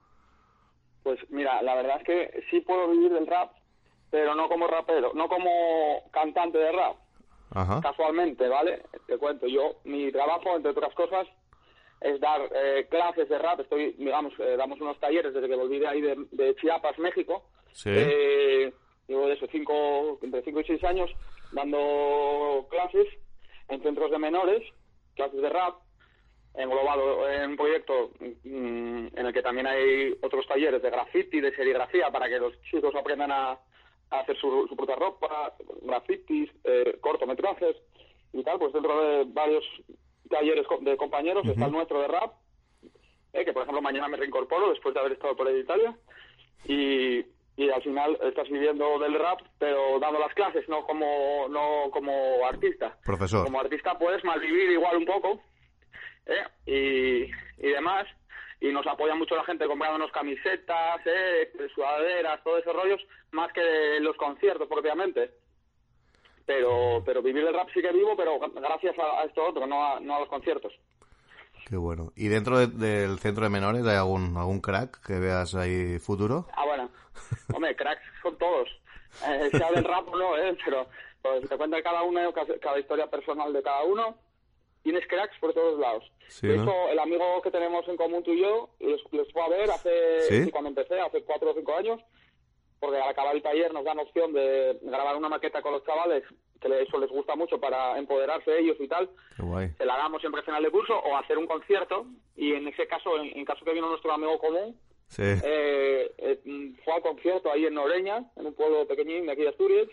Pues mira, la verdad es que sí puedo vivir del rap, pero no como rapero, no como cantante de rap. Ajá. Casualmente, ¿vale? Te cuento, yo, mi trabajo, entre otras cosas, es dar eh, clases de rap. Estoy, digamos, eh, damos unos talleres desde que volví de ahí de, de Chiapas, México. Sí. Eh, llevo de eso, cinco, entre 5 y 6 años dando clases en centros de menores, clases de rap, englobado en un proyecto mm, en el que también hay otros talleres de graffiti, de serigrafía, para que los chicos aprendan a, a hacer su, su propia ropa, grafitis, eh, cortometrajes y tal, pues dentro de varios talleres de compañeros está el nuestro de rap, eh, que por ejemplo mañana me reincorporo después de haber estado por ahí Italia y, y al final estás viviendo del rap pero dando las clases no como no como artista Profesor. como artista puedes malvivir igual un poco ¿eh? y, y demás y nos apoya mucho la gente comprándonos camisetas ¿eh? sudaderas todos esos rollos más que los conciertos propiamente pero pero vivir del rap sí que vivo pero gracias a, a esto otro no a, no a los conciertos Qué bueno. ¿Y dentro de- del centro de menores hay algún, algún crack que veas ahí futuro? Ah, bueno. Hombre, cracks son todos. Eh, sea del rap o no, ¿eh? Pero pues, te cuenta cada uno, cada, cada historia personal de cada uno. Tienes cracks por todos lados. Sí, de el amigo que tenemos en común tú y yo, les, les fue a ver hace, cuando empecé, hace cuatro o cinco años, porque al acabar el taller nos dan opción de grabar una maqueta con los chavales, que eso les gusta mucho para empoderarse ellos y tal Qué guay. se la hagamos siempre al final de curso o hacer un concierto y en ese caso, en, en caso que vino nuestro amigo común, Sí. eh, eh, fue al concierto ahí en Noreña, en un pueblo pequeñín de aquí de Asturias.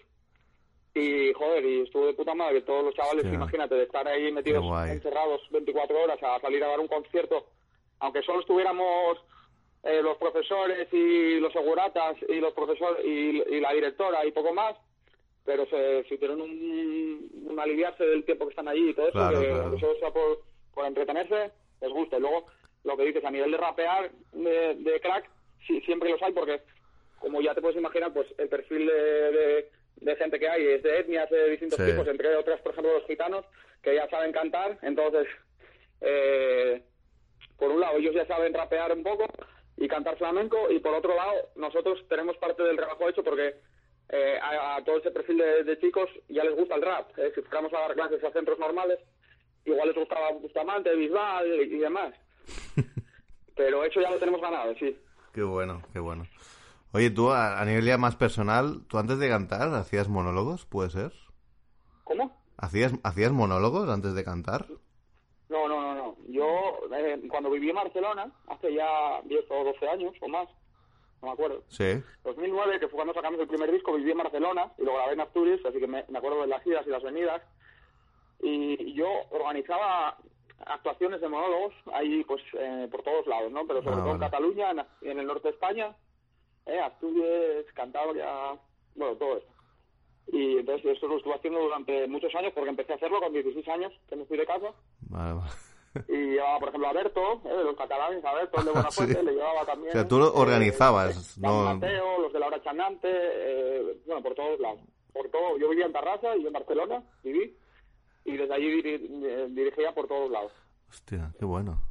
Y, joder, y estuvo de puta madre. Todos los chavales, imagínate, de estar ahí metidos encerrados 24 horas a salir a dar un concierto, aunque solo estuviéramos eh, los profesores y los seguratas y los profesores y, y la directora y poco más, pero se sintieron un, un aliviarse del tiempo que están allí y todo eso, Claro, que claro. solo sea por, por entretenerse, les gusta. Y luego, lo que dices, a nivel de rapear, de, de crack, sí, siempre los hay porque, como ya te puedes imaginar, pues el perfil de, de, de gente que hay es de etnias de distintos Sí. tipos, entre otras, por ejemplo, los gitanos, que ya saben cantar, entonces, eh, por un lado, ellos ya saben rapear un poco y cantar flamenco, y por otro lado, nosotros tenemos parte del trabajo hecho porque eh, a, a todo ese perfil de, de chicos ya les gusta el rap. eh, Si fuéramos a dar clases a centros normales, igual les gustaba Bustamante, Bisbal y, y demás. Pero eso ya lo tenemos ganado, sí. Qué bueno, qué bueno. Oye, tú a, a nivel ya más personal, ¿tú antes de cantar hacías monólogos? ¿Puede ser? ¿Cómo? ¿Hacías, ¿Hacías monólogos antes de cantar? No, no. Yo, eh, cuando viví en Barcelona, hace ya 10 o 12 años o más, no me acuerdo. Sí. 2009, que fue cuando sacamos el primer disco, viví en Barcelona y lo grabé en Asturias, así que me, me acuerdo de las giras y las venidas. Y yo organizaba actuaciones de monólogos ahí, pues, eh, por todos lados, ¿no? Pero sobre Ah, todo en. Cataluña, en, en el norte de España, eh, Asturias, Cantabria, bueno, todo eso. Y entonces eso lo estuve haciendo durante muchos años, porque empecé a hacerlo con 16 años, que me fui de casa. Vale. Y llevaba, por ejemplo, a Berto, ¿eh? de los catalanes, a Berto, el de Buenafuente, Sí. le llevaba también. O sea, tú lo eh, organizabas, San no- Mateo, los de la hora chanante, eh, bueno, por todos lados. Por todo, yo vivía en Tarrasa y yo en Barcelona, viví, y desde allí diri- eh, dirigía por todos lados. Hostia, qué bueno.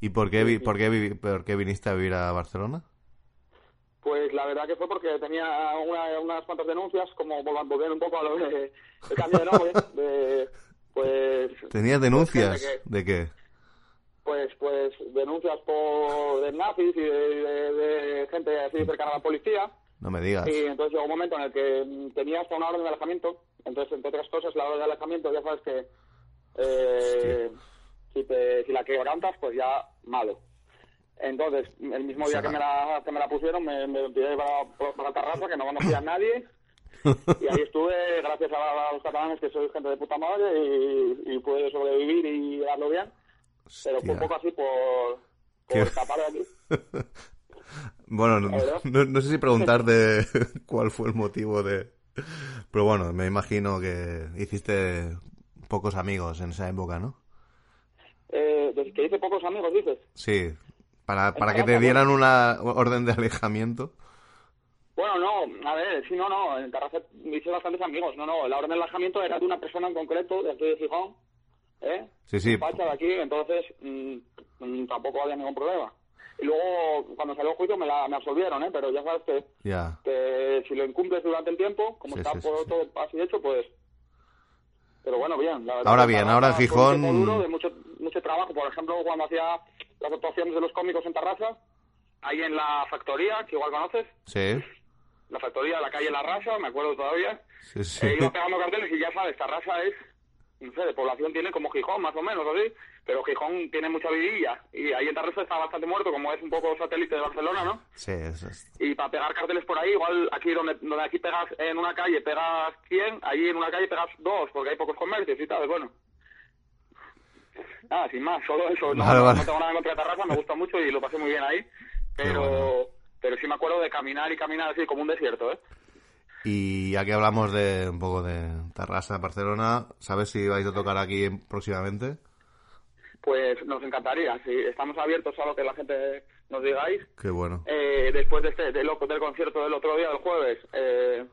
¿Y por qué, vi- por, qué vi- por qué viniste a vivir a Barcelona? Pues la verdad que fue porque tenía una- unas cuantas denuncias, como volviendo un poco a lo de, el cambio de nombre, de, pues... ¿Tenías pues, denuncias? que- ¿De qué? pues pues denuncias por de nazis y de, de- de gente así cercana a la policía No me digas. y entonces llegó un momento en el que mm, tenía hasta una orden de alejamiento entonces entre otras cosas la orden de alejamiento ya sabes que eh, si, te- si la quebrantas pues ya malo entonces el mismo día O sea, que me la, que me la pusieron me, me tiré para, para Tarrasa que no conocía a nadie y ahí estuve gracias a, los catalanes que soy gente de puta madre y, y pude sobrevivir y darlo bien pero fue un poco así por, escapar de aquí. Bueno, no, no- no sé si preguntar de cuál fue el motivo de... Pero bueno, me imagino que hiciste pocos amigos en esa época, ¿no? Eh, desde que hice pocos amigos, dices. Sí, para, para que te dieran una orden de alejamiento. Bueno, no, a ver, sí, no, no, en Tarrasa hice bastantes amigos. No, no, la orden de alejamiento era de una persona en concreto, de aquí de Gijón, ¿eh? Sí, sí. Un facha de aquí, entonces mm, mm, tampoco había ningún problema. Y luego, cuando salió el juicio, me, la, me absolvieron, ¿eh? Pero ya sabes que, que si lo incumples durante el tiempo, como Sí, está sí, por sí. todo así hecho, pues... Pero bueno, bien. La verdad Ahora que bien, ahora en Gijón- duro, de mucho, mucho trabajo. Por ejemplo, cuando hacía las actuaciones de los cómicos en Tarrasa, ahí en la factoría, que igual conoces, Sí, la factoría de la calle La Raza, me acuerdo todavía, sí, sí. eh, iba pegando carteles y ya sabes, Tarrasa es, no sé, de población tiene como Gijón, más o menos, así, pero Gijón tiene mucha vidilla y ahí en Tarrasa está bastante muerto, como es un poco satélite de Barcelona, ¿no? Sí, eso es- Y para pegar carteles por ahí, igual aquí donde, donde aquí pegas en una calle, pegas 100, allí en una calle pegas dos, porque hay pocos comercios y tal, bueno. Nada, sin más, solo eso. No, Vale, no- vale. no tengo nada contra Tarrasa, me gusta mucho y lo pasé muy bien ahí, pero. Pero sí me acuerdo de caminar y caminar así como un desierto, ¿eh? Y ya que hablamos de un poco de Tarrasa, Barcelona, ¿sabes si vais a tocar aquí en- próximamente? Pues nos encantaría, si estamos abiertos a lo que la gente nos digáis. Qué bueno. Eh, después de este, del, del concierto del otro día, del jueves, eh,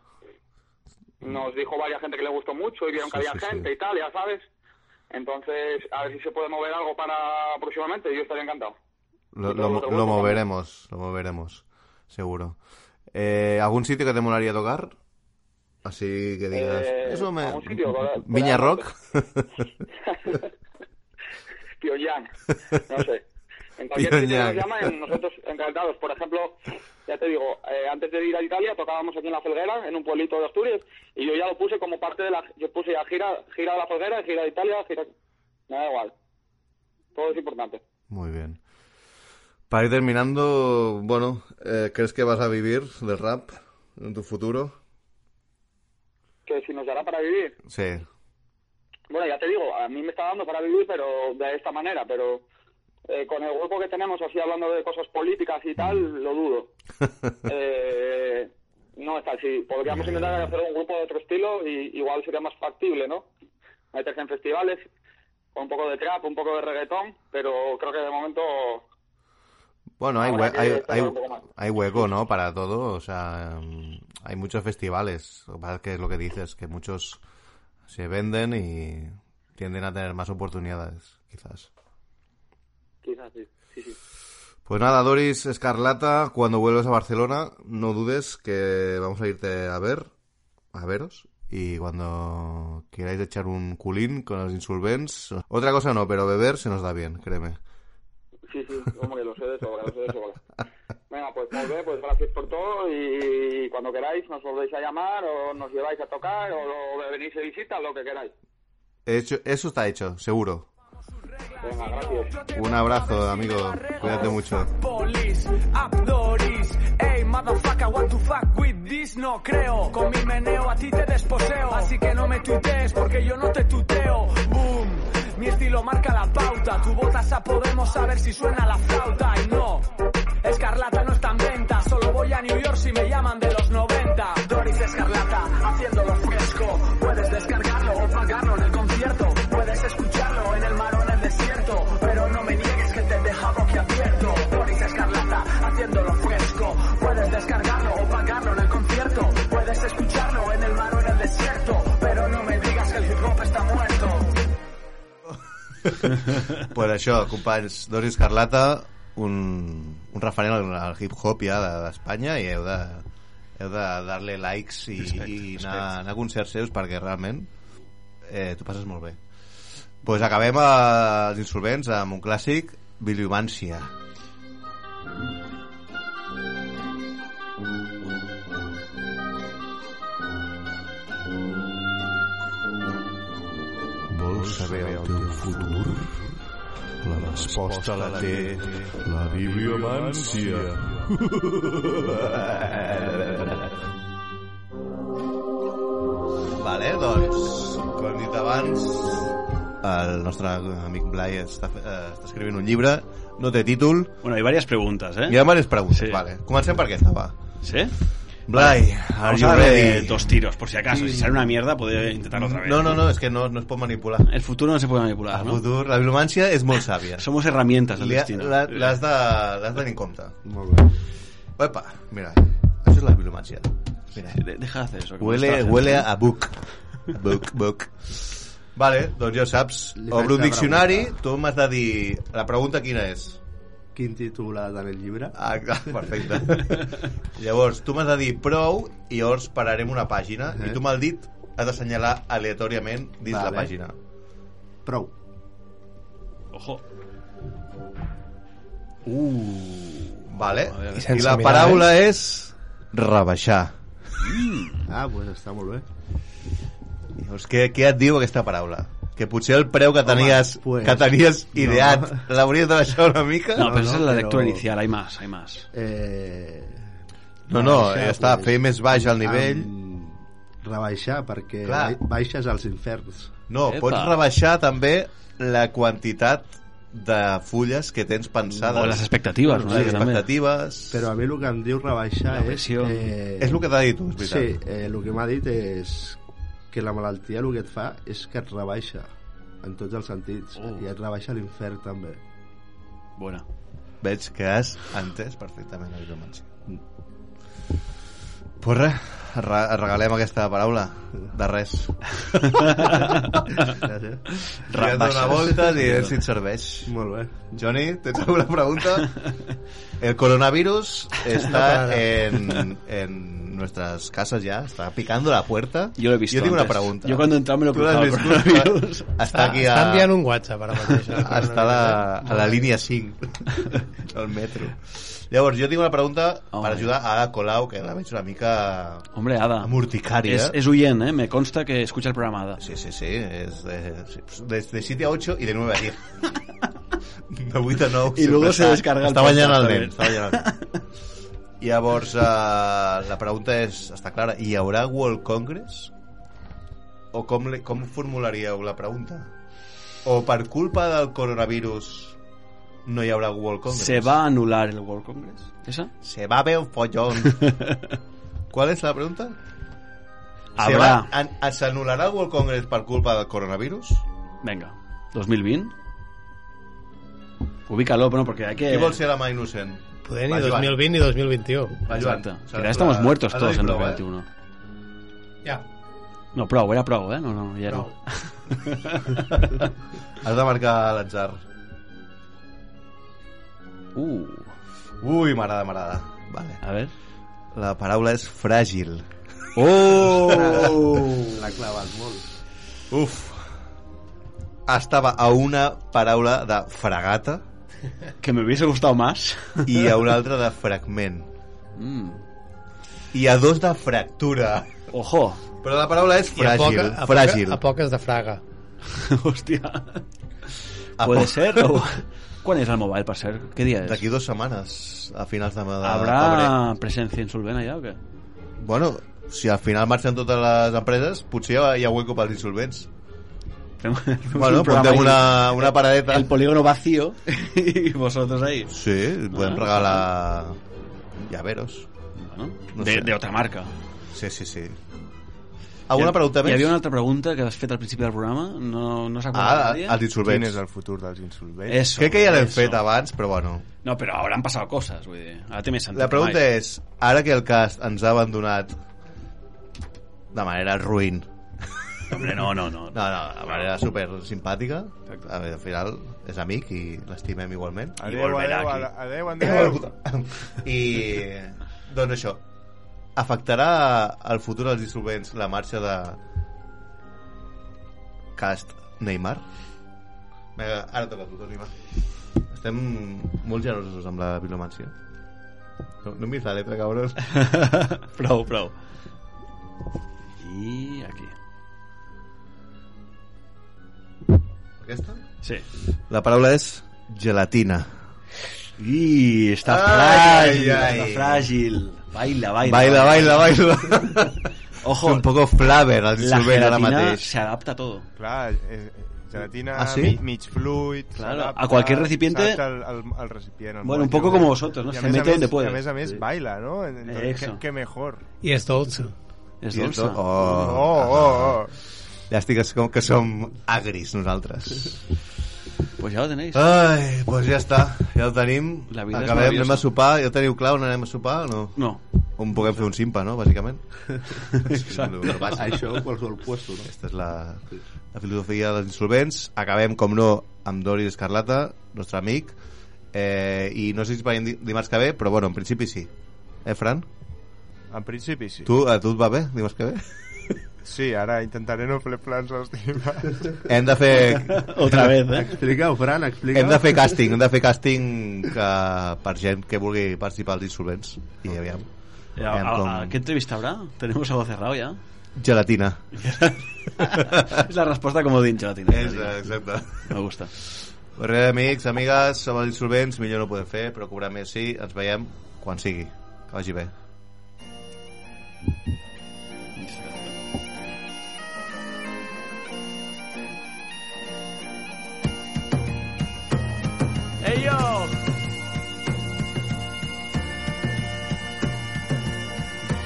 nos dijo varias gente que le gustó mucho y vieron que Sí, había sí, gente sí. y tal, ya sabes. Entonces, a ver si se puede mover algo para próximamente, yo estaría encantado. Lo, lo, que moveremos, lo moveremos, seguro. Eh, ¿Algún sitio que te molaría tocar? Así que digas, Eh, eso me... algún sitio, Viña ahí, Rock. Pyongyang, no sé. En cualquier sitio que nos llamen, nosotros encantados. Por ejemplo, ya te digo, eh, antes de ir a Italia tocábamos aquí en La Felguera, en un pueblito de Asturias, y yo ya lo puse como parte de la... Yo puse ya gira, gira de La Felguera, gira de Italia, gira... Me da igual. Todo es importante. Muy bien. Para ir terminando, bueno, eh, ¿crees que vas a vivir del rap en tu futuro? Que si nos dará para vivir. Sí. Bueno, ya te digo, a mí me está dando para vivir, pero de esta manera, pero eh, con el grupo que tenemos, así hablando de cosas políticas y tal, lo dudo. Eh, no está así. Podríamos intentar hacer un grupo de otro estilo y igual sería más factible, ¿no? Meterse en festivales con un poco de trap, un poco de reggaetón, pero creo que de momento Bueno, hay, hue- hay, hay, hueco, ¿no? Para todo, o sea, mm, hay muchos festivales. Que es lo que dices, que muchos se venden y tienden a tener más oportunidades, quizás. quizás sí. sí, sí. Pues nada, Doris Escarlata, cuando vuelvas a Barcelona, no dudes que vamos a irte a ver, a veros, y cuando queráis echar un culín con los insolvents, otra cosa no, pero beber se nos da bien, créeme. Sí, sí, como que lo sé de sobra, lo sé de sobra. Venga, pues muy bien, pues gracias por todo y cuando queráis nos volvéis a llamar o nos lleváis a tocar o, o venís de visita, lo que queráis. Hecho, eso está hecho, seguro. Venga, gracias. Un abrazo, amigo. Cuídate mucho. Police, Abdoris, ey, motherfucker, what to fuck with this, no creo. Con mi meneo a ti te desposeo, así que no me tuitees porque yo no te tuteo. Boom, mi estilo marca la pauta, tu botas a Podemos saber si suena la flauta y no. Escarlata no está en venta, solo voy a New York si me llaman de los 90. Doris Escarlata, haciéndolo fresco. pues això, companys, Doris Carlata, un, un referent al, al hip-hop ja de- d'Espanya i heu de, heu de dar-li likes i, Respecte, i anar, anar a concerts seus perquè realment eh, t'ho passes molt bé. pues acabem als insolvents amb un clàssic, Biliomància. Vols futur? La resposta la té la bibliomància. Vale, doncs, com hem dit abans, el nostre amic Blai està, eh, està escrivint un llibre, no té títol, Bueno, hay varias preguntas, ¿eh? hi ha diverses preguntes, Sí. vale. Comencem per aquesta, va. ¿Sí? Blai, are you ready? dos tiros, por si acaso. Si sale una mierda, puede intentarlo otra vez. No, no, no, és que no, no es pot manipular. El futuro no se puede manipular, El ¿no? futur, la bibliomància és molt sàvia. Somos herramientas del destino. la- L'has de, l'has de tenir en compte. Molt bé. Epa, mira, això és la bibliomància. Mira, De- Deja de hacer eso. huele, huele a book. Book, book. Vale, doncs ja ho saps. Li Obre un la diccionari, pregunta. tu m'has de dir... La pregunta quina és? Quin títol ha tenir el llibre? Ah, perfecte. llavors, tu m'has de dir prou i llavors pararem una pàgina Eh. i tu m'has dit has d'assenyalar aleatòriament dins Vale. la pàgina. Prou. Ojo. Vale? A veure. I I, la mirar, paraula és rebaixar. Ah, doncs pues està molt bé. Llavors, què, què et diu aquesta paraula? Que potser el preu que tenies, pues, que tenies no. ideat l'hauries de baixar una mica? No, No, pero esa no, es la lectura inicial. Hay más, hay más. Eh... No, no, rebaixar, ja està, fer més baix el nivell. Amb... Rebaixar, perquè Clar. ba- baixes als inferns. No, Epa. pots rebaixar també la quantitat de fulles que tens pensades. O las expectativas, ¿no? les expectatives... Però a mi el que em diu rebaixar és... Eh... És el que t'ha dit tu, és veritat. Sí, eh, el que m'ha dit és que la malaltia el que et fa és que et rebaixa en tots els sentits Oh. i et rebaixa l'infern també Buena. Veig que has entès perfectament la bibliomància. Pues res, re regalem aquesta paraula. De res. Gràcies. Ja has una volta i si et serveix. molt bé Johnny, tens alguna pregunta? El coronavirus está en, en nuestras casas ya, está picando la puerta. Yo lo he visto Yo tengo una antes. pregunta. Yo cuando me lo vist? el coronavirus. Està aquí Està a, enviant un WhatsApp ara mateix. eh? està a la, a la línia 5 del metro. Llavors, jo tinc una pregunta Home. per ajudar a Ada Colau, que la veig una mica Hombre, Ada. morticària. Es, es huyent, ¿eh? Me consta que escucha el programa Ada. Sí, sí, sí, es de, de, de 7 a 8 y de 9 a 10. De 8 a 9. Y luego se està- descarga el Està banyant el nen. Està el nen. Llavors, uh, la pregunta és, està clara, hi haurà World Congress? O com, le, com formularíeu la pregunta? O per culpa del coronavirus no hi haurà World Congress? ¿Se va a anular el World Congress? ¿Esa? Se va a ver un follón. ¿Cuál es la pregunta? ¿Se, Habrá. va, ¿Se anularà el World Congress per culpa del coronavirus? Venga. ¿2020? Ubícalo, bueno, porque hay que... Qui vol ser la mà innocent? Poder ni Va, Joan. 2020 ni 2021. Va, Joan. Exacto. S'ha de ya estamos provar. muertos Has de todos dir en prou, eh? 2021. Ja. No, prou, era prou, eh? No, no, ja no. Has de marcar l'atzar. Uh, Ui, m'agrada, m'agrada. Vale. a ver. La paraula és fràgil. ¡Oh! l'ha clavat molt Uf. Estava a una paraula de fragata que me hubiese gustado más. i a una altra de fragment. Mm. I a dos de fractura. Ojo. Però la paraula és I a, fràgil. poca, a, fràgil. poca, a poques de fraga. Hostia. A ¿Puede ser? o- ¿Cuál es el mobile, para ser? ¿Qué día es? D'aquí dues setmanes, a finals de, de febrer. ¿Habrá presencia insolvent allá o qué? Bueno, si al final marxen totes les empreses, potser hi ha, hi ha hueco pels insolvents. Bueno, Un pontem una, una paradeta. El polígono vacío y vosotros ahí. Sí, podem Ah. regalar llaveros. Bueno, No de, sé. de otra marca. Sí, sí, sí. Alguna pregunta Hi més? havia una altra pregunta que has fet al principi del programa. No, no s'ha Ah, acordat els Quin insolvents. és el futur dels insolvents? Eso. Crec que ja l'hem eso. fet abans, però bueno. No, però hauran passat coses, vull dir. Ara té més sentit. La pregunta que mai. és, ara que el cast ens ha abandonat de manera ruïn, Hombre, no, no, no. No, no, de manera super simpàtica. Al final és amic i l'estimem igualment. I Adéu, volverà adéu, aquí. adéu, adéu. I, doncs això, afectarà al futur dels dissolvents la marxa de Cast Neymar? Vinga, ara toca a tu, Toni, va. Estem molt generosos amb la bibliomància. No, no em miris la letra, cabros. prou, prou. I aquí. Aquesta? Sí. La paraula és gelatina. I està Ai, fràgil, ai. està fràgil. Baila, baila. Baila, baila, baila. Ojo, un poco flaver al la gelatina se adapta a todo. Clar, eh, eh, gelatina Ah, sí? mi- mig fluid, Claro, s'adapta, a cualquier recipiente- Al, al, al recipient. al Bueno, un poco como vosotros, ¿no? Y Se mete donde puede. y A més a més, Sí. baila, ¿no? Entonces, qué, qué mejor. Dolça. És I dolça. tot- Oh. Oh, oh, oh. Ja estic com que som agris nosaltres. Pues ya lo tenéis. Ai, doncs ja està, ja ho tenim. La vida Acabem, anem a sopar. Ja ho teniu clar on anem a sopar o no? No. On puguem fer un simpa, no? Bàsicament. Exacte. Això, qualsevol puesto, no? Aquesta és la, la filosofia dels insolvents. Acabem, com no, amb Dori Escarlata, nostre amic. Eh, I no sé si veiem di- dimarts que ve, però bueno, en principi sí. Eh, Fran? En principi sí. Tu, a tu et va bé, dimarts que ve? Sí, ara intentaré no fer plans l'estima. Hem de fer... Otra vez, eh? Explica-ho, Fran, explica Hem de fer càsting, hem de fer càsting que, per gent que vulgui participar als insolvents. I aviam. ¿A, aviam a- com- a- ¿Qué entrevista habrá? Tenemos algo cerrado ya. Gelatina. es la respuesta como de gelatina. És, exacte. Me gusta. Pues res, amics, amigues, som els insolvents, millor no ho podem fer, però cobrar més sí, ens veiem quan sigui. Que vagi bé. Hey yo!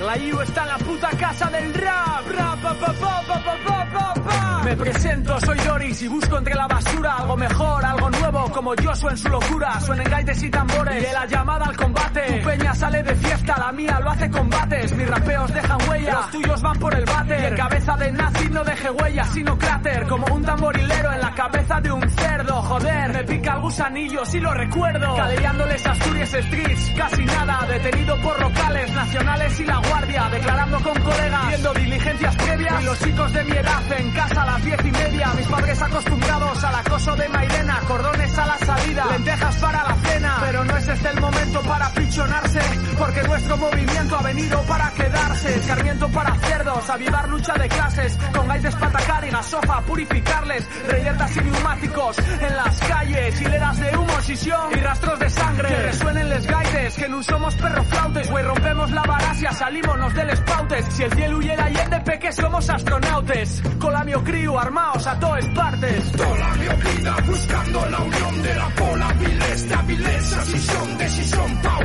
La IU está en la puta casa del rap. rap pa, pa, pa, Me presento, soy Doris y busco entre la basura algo mejor, algo nuevo, como yo en su locura. Suenen gaites y tambores. Y de la llamada al combate. Tu peña sale de fiesta, la mía lo hace combates. Mis rapeos dejan huella, los tuyos van por el bate. El cabeza de nazi no deje huella, sino cráter. Como un tamborilero en la cabeza de un cerdo. Joder, me pica el gusanillo si lo recuerdo. Cadeándole Asturias Streets, casi nada. Detenido por locales, nacionales y la guardia. Declarando con colegas, viendo diligencias previas. Y los chicos de mi edad en casa a las diez y media. Mis padres acostumbrados al acoso de Mairena. Cordones a la salida, lentejas para la cena. Pero no es este el momento para pichonarse. Porque nuestro movimiento ha venido para quedarse. Escarmiento para cerdos, avivar lucha de clases. Con gaites para atacar y gasofa, purificarles. Reyertas y neumáticos en las calles. Hileras de humo, sisión y rastros de sangre. Resuenen les gaites, que no somos perroflautes, güey, rompemos la barasia, salimos del espautes. Si el cielo huye la de peque somos astronautes. Colamio crío, armaos a todas partes. Toda vida buscando la unión de la pola, viles de avilesa, si son de si son pau,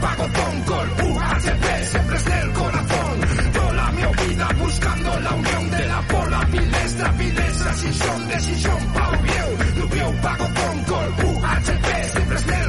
pago, col, UHCP, siempre es el corazón. Toda vida buscando la unión de la pola, viles de avilesa, si son de pau, pago, col, UHCP, siempre es